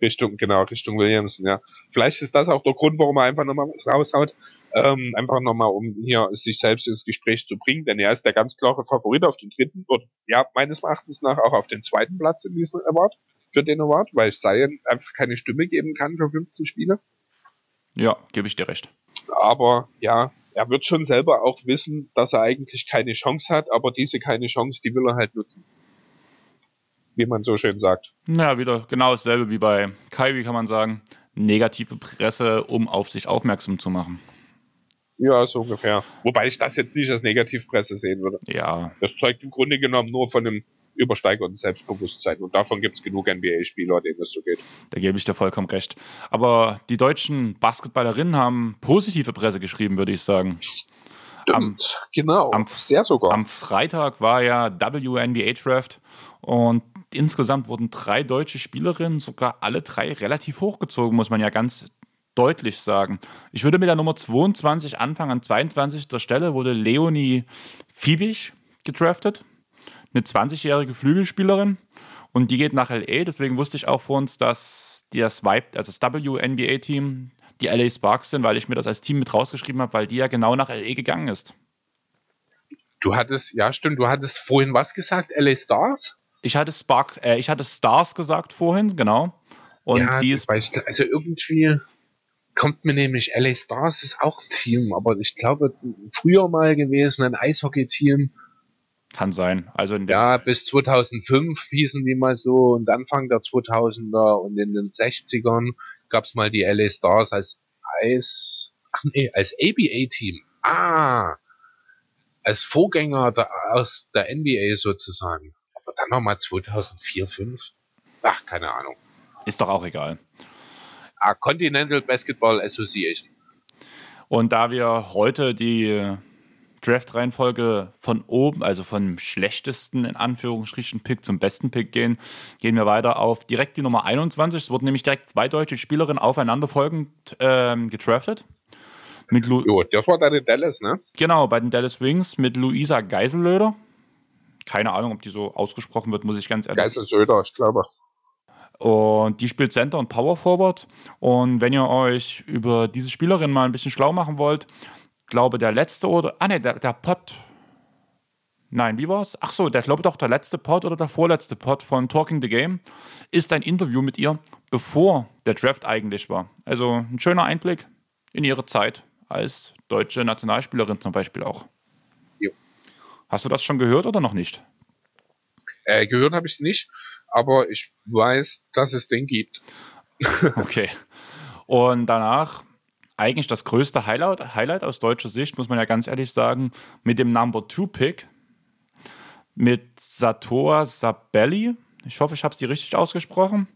Richtung, genau, Richtung Williamson, ja. Vielleicht ist das auch der Grund, warum er einfach nochmal was raushaut. Ähm, einfach nochmal, um hier sich selbst ins Gespräch zu bringen, denn er ist der ganz klare Favorit auf den dritten und ja, meines Erachtens nach auch auf den zweiten Platz in diesem Award, für den Award, weil Zion einfach keine Stimme geben kann für 15 Spiele. Ja, gebe ich dir recht. Aber ja, er wird schon selber auch wissen, dass er eigentlich keine Chance hat, aber diese keine Chance, die will er halt nutzen wie man so schön sagt. Ja, wieder genau dasselbe wie bei Kyrie, kann man sagen. Negative Presse, um auf sich aufmerksam zu machen. Ja, so ungefähr. Wobei ich das jetzt nicht als Negativpresse sehen würde. Ja. Das zeugt im Grunde genommen nur von einem übersteigerten Selbstbewusstsein. Und davon gibt es genug NBA-Spieler, denen das so geht. Da gebe ich dir vollkommen recht. Aber die deutschen Basketballerinnen haben positive Presse geschrieben, würde ich sagen. Am, genau, am, sehr sogar. Am Freitag war ja WNBA Draft und insgesamt wurden drei deutsche Spielerinnen, sogar alle drei relativ hochgezogen, muss man ja ganz deutlich sagen. Ich würde mit der Nummer 22 anfangen. An 22. Stelle wurde Leonie Fiebig gedraftet, eine 20-jährige Flügelspielerin. Und die geht nach LA. Deswegen wusste ich auch vor uns, dass das also das WNBA-Team, die LA Sparks sind, weil ich mir das als Team mit rausgeschrieben habe, weil die ja genau nach LA gegangen ist. Du hattest, ja stimmt, du hattest vorhin was gesagt, LA Stars? Ich hatte Spark, äh, ich hatte Stars gesagt vorhin, genau. Und ja, sie ist. Ich, also irgendwie kommt mir nämlich LA Stars ist auch ein Team, aber ich glaube früher mal gewesen ein Eishockey-Team. Kann sein. Also ja, bis 2005 hießen die mal so und Anfang der 2000er und in den 60ern gab es mal die LA Stars als Eis, ach nee, als ABA-Team. Ah, als Vorgänger der, aus der NBA sozusagen dann nochmal 2004, 5. Ach, keine Ahnung. Ist doch auch egal. Ah, Continental Basketball Association. Und da wir heute die Draft-Reihenfolge von oben, also vom schlechtesten in Anführungsstrichen Pick zum besten Pick gehen, gehen wir weiter auf direkt die Nummer 21. Es wurden nämlich direkt zwei deutsche Spielerinnen aufeinanderfolgend ähm, gedraftet. Mit Lu jo, das war dann in Dallas, ne? Genau, bei den Dallas Wings mit Luisa Geisellöder. Keine Ahnung, ob die so ausgesprochen wird, muss ich ganz ehrlich sagen. Geiselsöder, ich glaube. Und die spielt Center und Power Forward. Und wenn ihr euch über diese Spielerin mal ein bisschen schlau machen wollt, glaube der letzte oder. Ah ne, der, der Pod. Nein, wie war's? Ach so, der glaube doch der letzte Pod oder der vorletzte Pod von Talking the Game ist ein Interview mit ihr, bevor der Draft eigentlich war. Also ein schöner Einblick in ihre Zeit als deutsche Nationalspielerin zum Beispiel auch. Hast du das schon gehört oder noch nicht? Äh, gehört habe ich es nicht aber ich weiß, dass es den gibt. okay. Und danach eigentlich das größte Highlight, Highlight aus deutscher Sicht, muss man ja ganz ehrlich sagen, mit dem Number 2 Pick mit Satoa Sabelli. Ich hoffe, ich habe sie richtig ausgesprochen.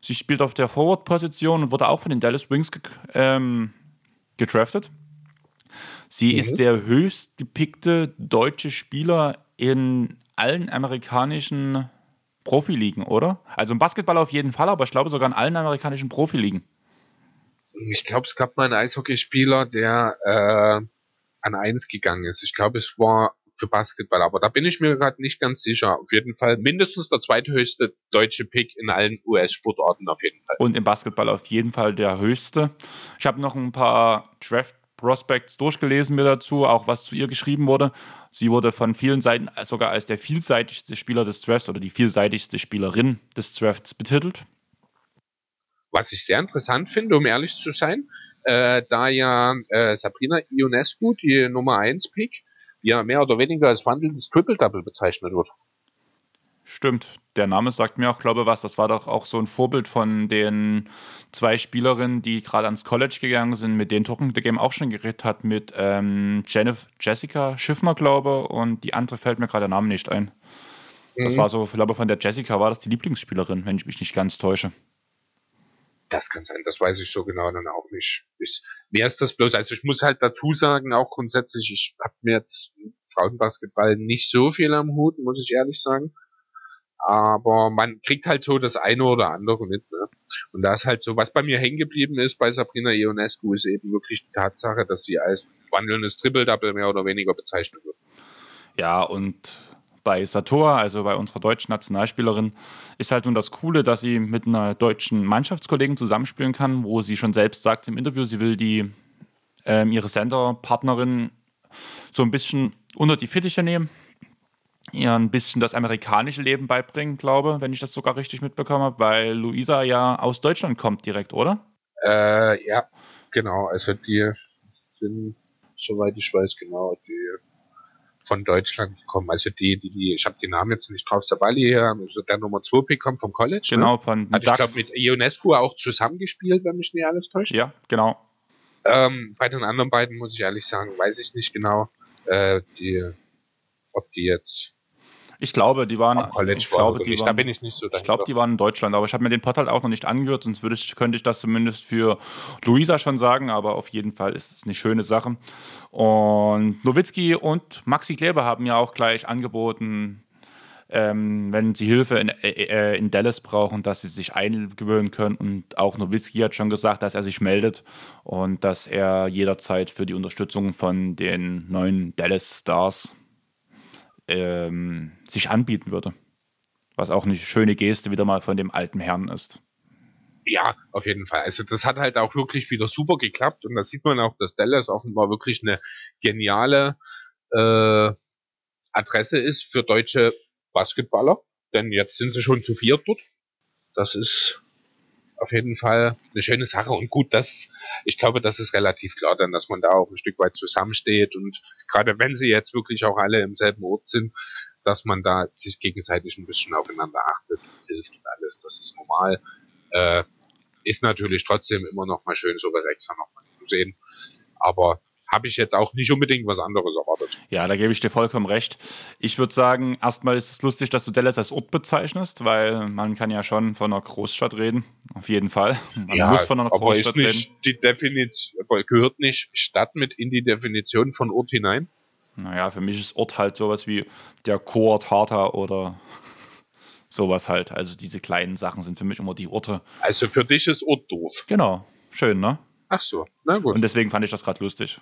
Sie spielt auf der Forward-Position und wurde auch von den Dallas Wings ge ähm, gedraftet. Sie mhm. ist der höchst gepickte deutsche Spieler in allen amerikanischen Profiligen, oder? Also im Basketball auf jeden Fall, aber ich glaube sogar in allen amerikanischen Profiligen. Ich glaube, es gab mal einen Eishockeyspieler, der äh, an 1 gegangen ist. Ich glaube, es war für Basketball, aber da bin ich mir gerade nicht ganz sicher. Auf jeden Fall mindestens der zweithöchste deutsche Pick in allen US-Sportarten auf jeden Fall. Und im Basketball auf jeden Fall der höchste. Ich habe noch ein paar Draft Prospects durchgelesen mir dazu, auch was zu ihr geschrieben wurde. Sie wurde von vielen Seiten sogar als der vielseitigste Spieler des Drafts oder die vielseitigste Spielerin des Drafts betitelt. Was ich sehr interessant finde, um ehrlich zu sein, äh, da ja äh, Sabrina Ionescu, die Nummer 1 Pick, ja mehr oder weniger als wandelndes Triple-Double bezeichnet wird. Stimmt, der Name sagt mir auch, glaube ich, was. Das war doch auch so ein Vorbild von den zwei Spielerinnen, die gerade ans College gegangen sind, mit denen Talking the Game auch schon geredet hat, mit ähm, Jennifer, Jessica Schiffmer, glaube ich, und die andere fällt mir gerade der Name nicht ein. Das mhm. war so, ich glaube, von der Jessica war das die Lieblingsspielerin, wenn ich mich nicht ganz täusche. Das kann sein, das weiß ich so genau dann auch nicht. Ich, mir ist das bloß, also ich muss halt dazu sagen, auch grundsätzlich, ich habe mir jetzt Frauenbasketball nicht so viel am Hut, muss ich ehrlich sagen aber man kriegt halt so das eine oder andere mit. Ne? Und da ist halt so, was bei mir hängen geblieben ist bei Sabrina Ionescu, ist eben wirklich die Tatsache, dass sie als wandelndes Triple-Double mehr oder weniger bezeichnet wird. Ja, und bei Sator, also bei unserer deutschen Nationalspielerin, ist halt nun das Coole, dass sie mit einer deutschen Mannschaftskollegen zusammenspielen kann, wo sie schon selbst sagt im Interview, sie will die ähm, ihre Center-Partnerin so ein bisschen unter die Fittiche nehmen ihr ein bisschen das amerikanische Leben beibringen, glaube, wenn ich das sogar richtig mitbekomme, weil Luisa ja aus Deutschland kommt direkt, oder? Äh, ja, genau. Also die sind, soweit ich weiß, genau, die von Deutschland kommen. Also die, die, die ich habe die Namen jetzt nicht drauf, Sabali hier, also der Nummer 2 Pick kommt vom College. Genau, ne? von Hat ich glaube mit Ionescu auch zusammengespielt, wenn mich nicht alles täuscht. Ja, genau. Ähm, bei den anderen beiden muss ich ehrlich sagen, weiß ich nicht genau, äh, die, ob die jetzt ich glaube, die waren. ich glaube, die waren, da bin ich nicht so Ich glaube, die waren in Deutschland, aber ich habe mir den Portal auch noch nicht angehört, sonst würde ich, könnte ich das zumindest für Luisa schon sagen, aber auf jeden Fall ist es eine schöne Sache. Und Nowitzki und Maxi Kleber haben ja auch gleich angeboten, ähm, wenn sie Hilfe in, äh, äh, in, Dallas brauchen, dass sie sich eingewöhnen können. Und auch Nowitzki hat schon gesagt, dass er sich meldet und dass er jederzeit für die Unterstützung von den neuen Dallas Stars ähm, sich anbieten würde. Was auch eine schöne Geste wieder mal von dem alten Herrn ist. Ja, auf jeden Fall. Also das hat halt auch wirklich wieder super geklappt und da sieht man auch, dass Dallas offenbar wirklich eine geniale äh, Adresse ist für deutsche Basketballer. Denn jetzt sind sie schon zu viert dort. Das ist auf jeden Fall eine schöne Sache. Und gut, das, ich glaube, das ist relativ klar dann, dass man da auch ein Stück weit zusammensteht und gerade wenn sie jetzt wirklich auch alle im selben Ort sind, dass man da sich gegenseitig ein bisschen aufeinander achtet und hilft und alles, das ist normal. Äh, ist natürlich trotzdem immer noch mal schön, sowas extra noch mal zu sehen. Aber habe ich jetzt auch nicht unbedingt was anderes erwartet. Ja, da gebe ich dir vollkommen recht. Ich würde sagen, erstmal ist es lustig, dass du Dallas als Ort bezeichnest, weil man kann ja schon von einer Großstadt reden. Auf jeden Fall. Man ja, muss von einer aber Großstadt ist nicht reden. die Definition, aber gehört nicht Stadt mit in die Definition von Ort hinein? Naja, für mich ist Ort halt sowas wie der Chor Harta oder sowas halt. Also diese kleinen Sachen sind für mich immer die Orte. Also für dich ist Ort doof. Genau. Schön, ne? Ach so, na gut. Und deswegen fand ich das gerade lustig.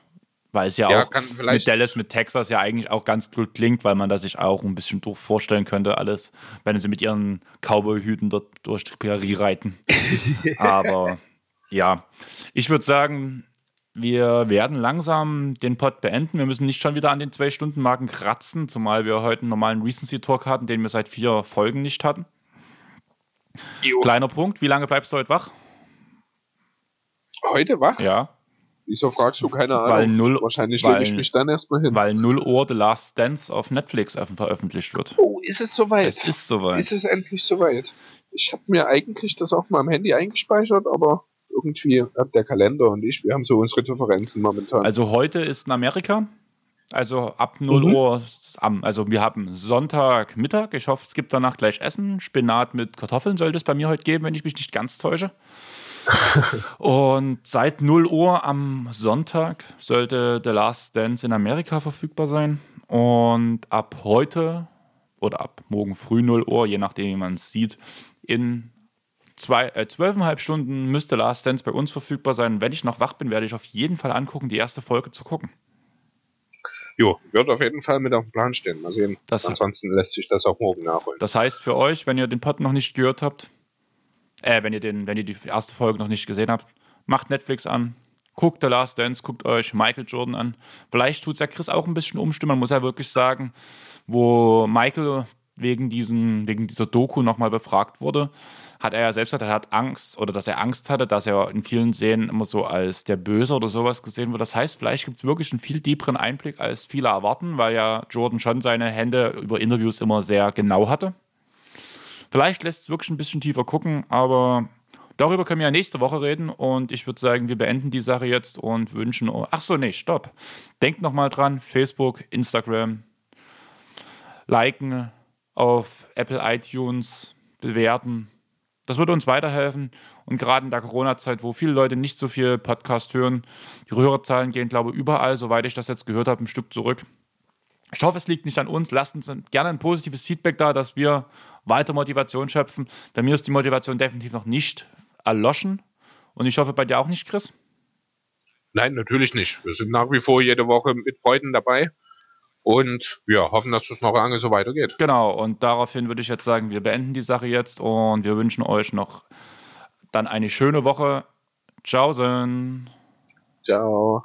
Weil es ja, Ja, auch mit Dallas, mit Texas ja eigentlich auch ganz gut klingt, weil man da sich auch ein bisschen durch vorstellen könnte, alles, wenn sie mit ihren Cowboy-Hüten dort durch die Prärie reiten. Aber ja, ich würde sagen, wir werden langsam den Pod beenden. Wir müssen nicht schon wieder an den zwei Stunden Marken kratzen, zumal wir heute einen normalen Recency Talk hatten, den wir seit vier Folgen nicht hatten. Jo. Kleiner Punkt, wie lange bleibst du heute wach? Heute wach? Ja, Wieso fragst du keine Ahnung? Weil null- Wahrscheinlich weil- ich mich dann erstmal hin. weil 0 Uhr The Last Dance auf Netflix öff- veröffentlicht wird. Oh, ist es soweit? Es ist soweit. Ist es endlich soweit? Ich habe mir eigentlich das auf meinem Handy eingespeichert, aber irgendwie hat der Kalender und ich, wir haben so unsere Differenzen momentan. Also heute ist in Amerika, also ab 0 Mhm. Uhr, am, also wir haben Sonntagmittag. Ich hoffe, es gibt danach gleich Essen. Spinat mit Kartoffeln sollte es bei mir heute geben, wenn ich mich nicht ganz täusche. Und seit 0 Uhr am Sonntag sollte The Last Dance in Amerika verfügbar sein. Und ab heute oder ab morgen früh 0 Uhr, je nachdem, wie man es sieht, in zwei, äh, zwölfeinhalb Stunden müsste Last Dance bei uns verfügbar sein. Wenn ich noch wach bin, werde ich auf jeden Fall angucken, die erste Folge zu gucken. jo, wird auf jeden Fall mit auf dem Plan stehen. Mal sehen. Das- Ansonsten lässt sich das auch morgen nachholen. Das heißt für euch, wenn ihr den Pod noch nicht gehört habt, äh, wenn ihr, den, wenn ihr die erste Folge noch nicht gesehen habt, macht Netflix an, guckt The Last Dance, guckt euch Michael Jordan an. Vielleicht tut es ja Chris auch ein bisschen umstimmen, man muss ja wirklich sagen, wo Michael wegen, diesen, wegen dieser Doku nochmal befragt wurde, hat er ja selbst gesagt, er hat Angst oder dass er Angst hatte, dass er in vielen Szenen immer so als der Böse oder sowas gesehen wird. Das heißt, vielleicht gibt es wirklich einen viel tieferen Einblick, als viele erwarten, weil ja Jordan schon seine Hände über Interviews immer sehr genau hatte. Vielleicht lässt es wirklich ein bisschen tiefer gucken, aber darüber können wir ja nächste Woche reden und ich würde sagen, wir beenden die Sache jetzt und wünschen. Ach so, nee, stopp. Denkt nochmal dran: Facebook, Instagram, liken auf Apple iTunes, bewerten. Das würde uns weiterhelfen. Und gerade in der Corona-Zeit, wo viele Leute nicht so viel Podcast hören, die Hörerzahlen gehen, glaube ich, überall, soweit ich das jetzt gehört habe, ein Stück zurück. Ich hoffe, es liegt nicht an uns. Lasst uns gerne ein positives Feedback da, dass wir weiter Motivation schöpfen. Bei mir ist die Motivation definitiv noch nicht erloschen. Und ich hoffe bei dir auch nicht, Chris. Nein, natürlich nicht. Wir sind nach wie vor jede Woche mit Freuden dabei und wir hoffen, dass das noch lange so weitergeht. Genau, und daraufhin würde ich jetzt sagen, wir beenden die Sache jetzt und wir wünschen euch noch dann eine schöne Woche. Ciao. Ciao.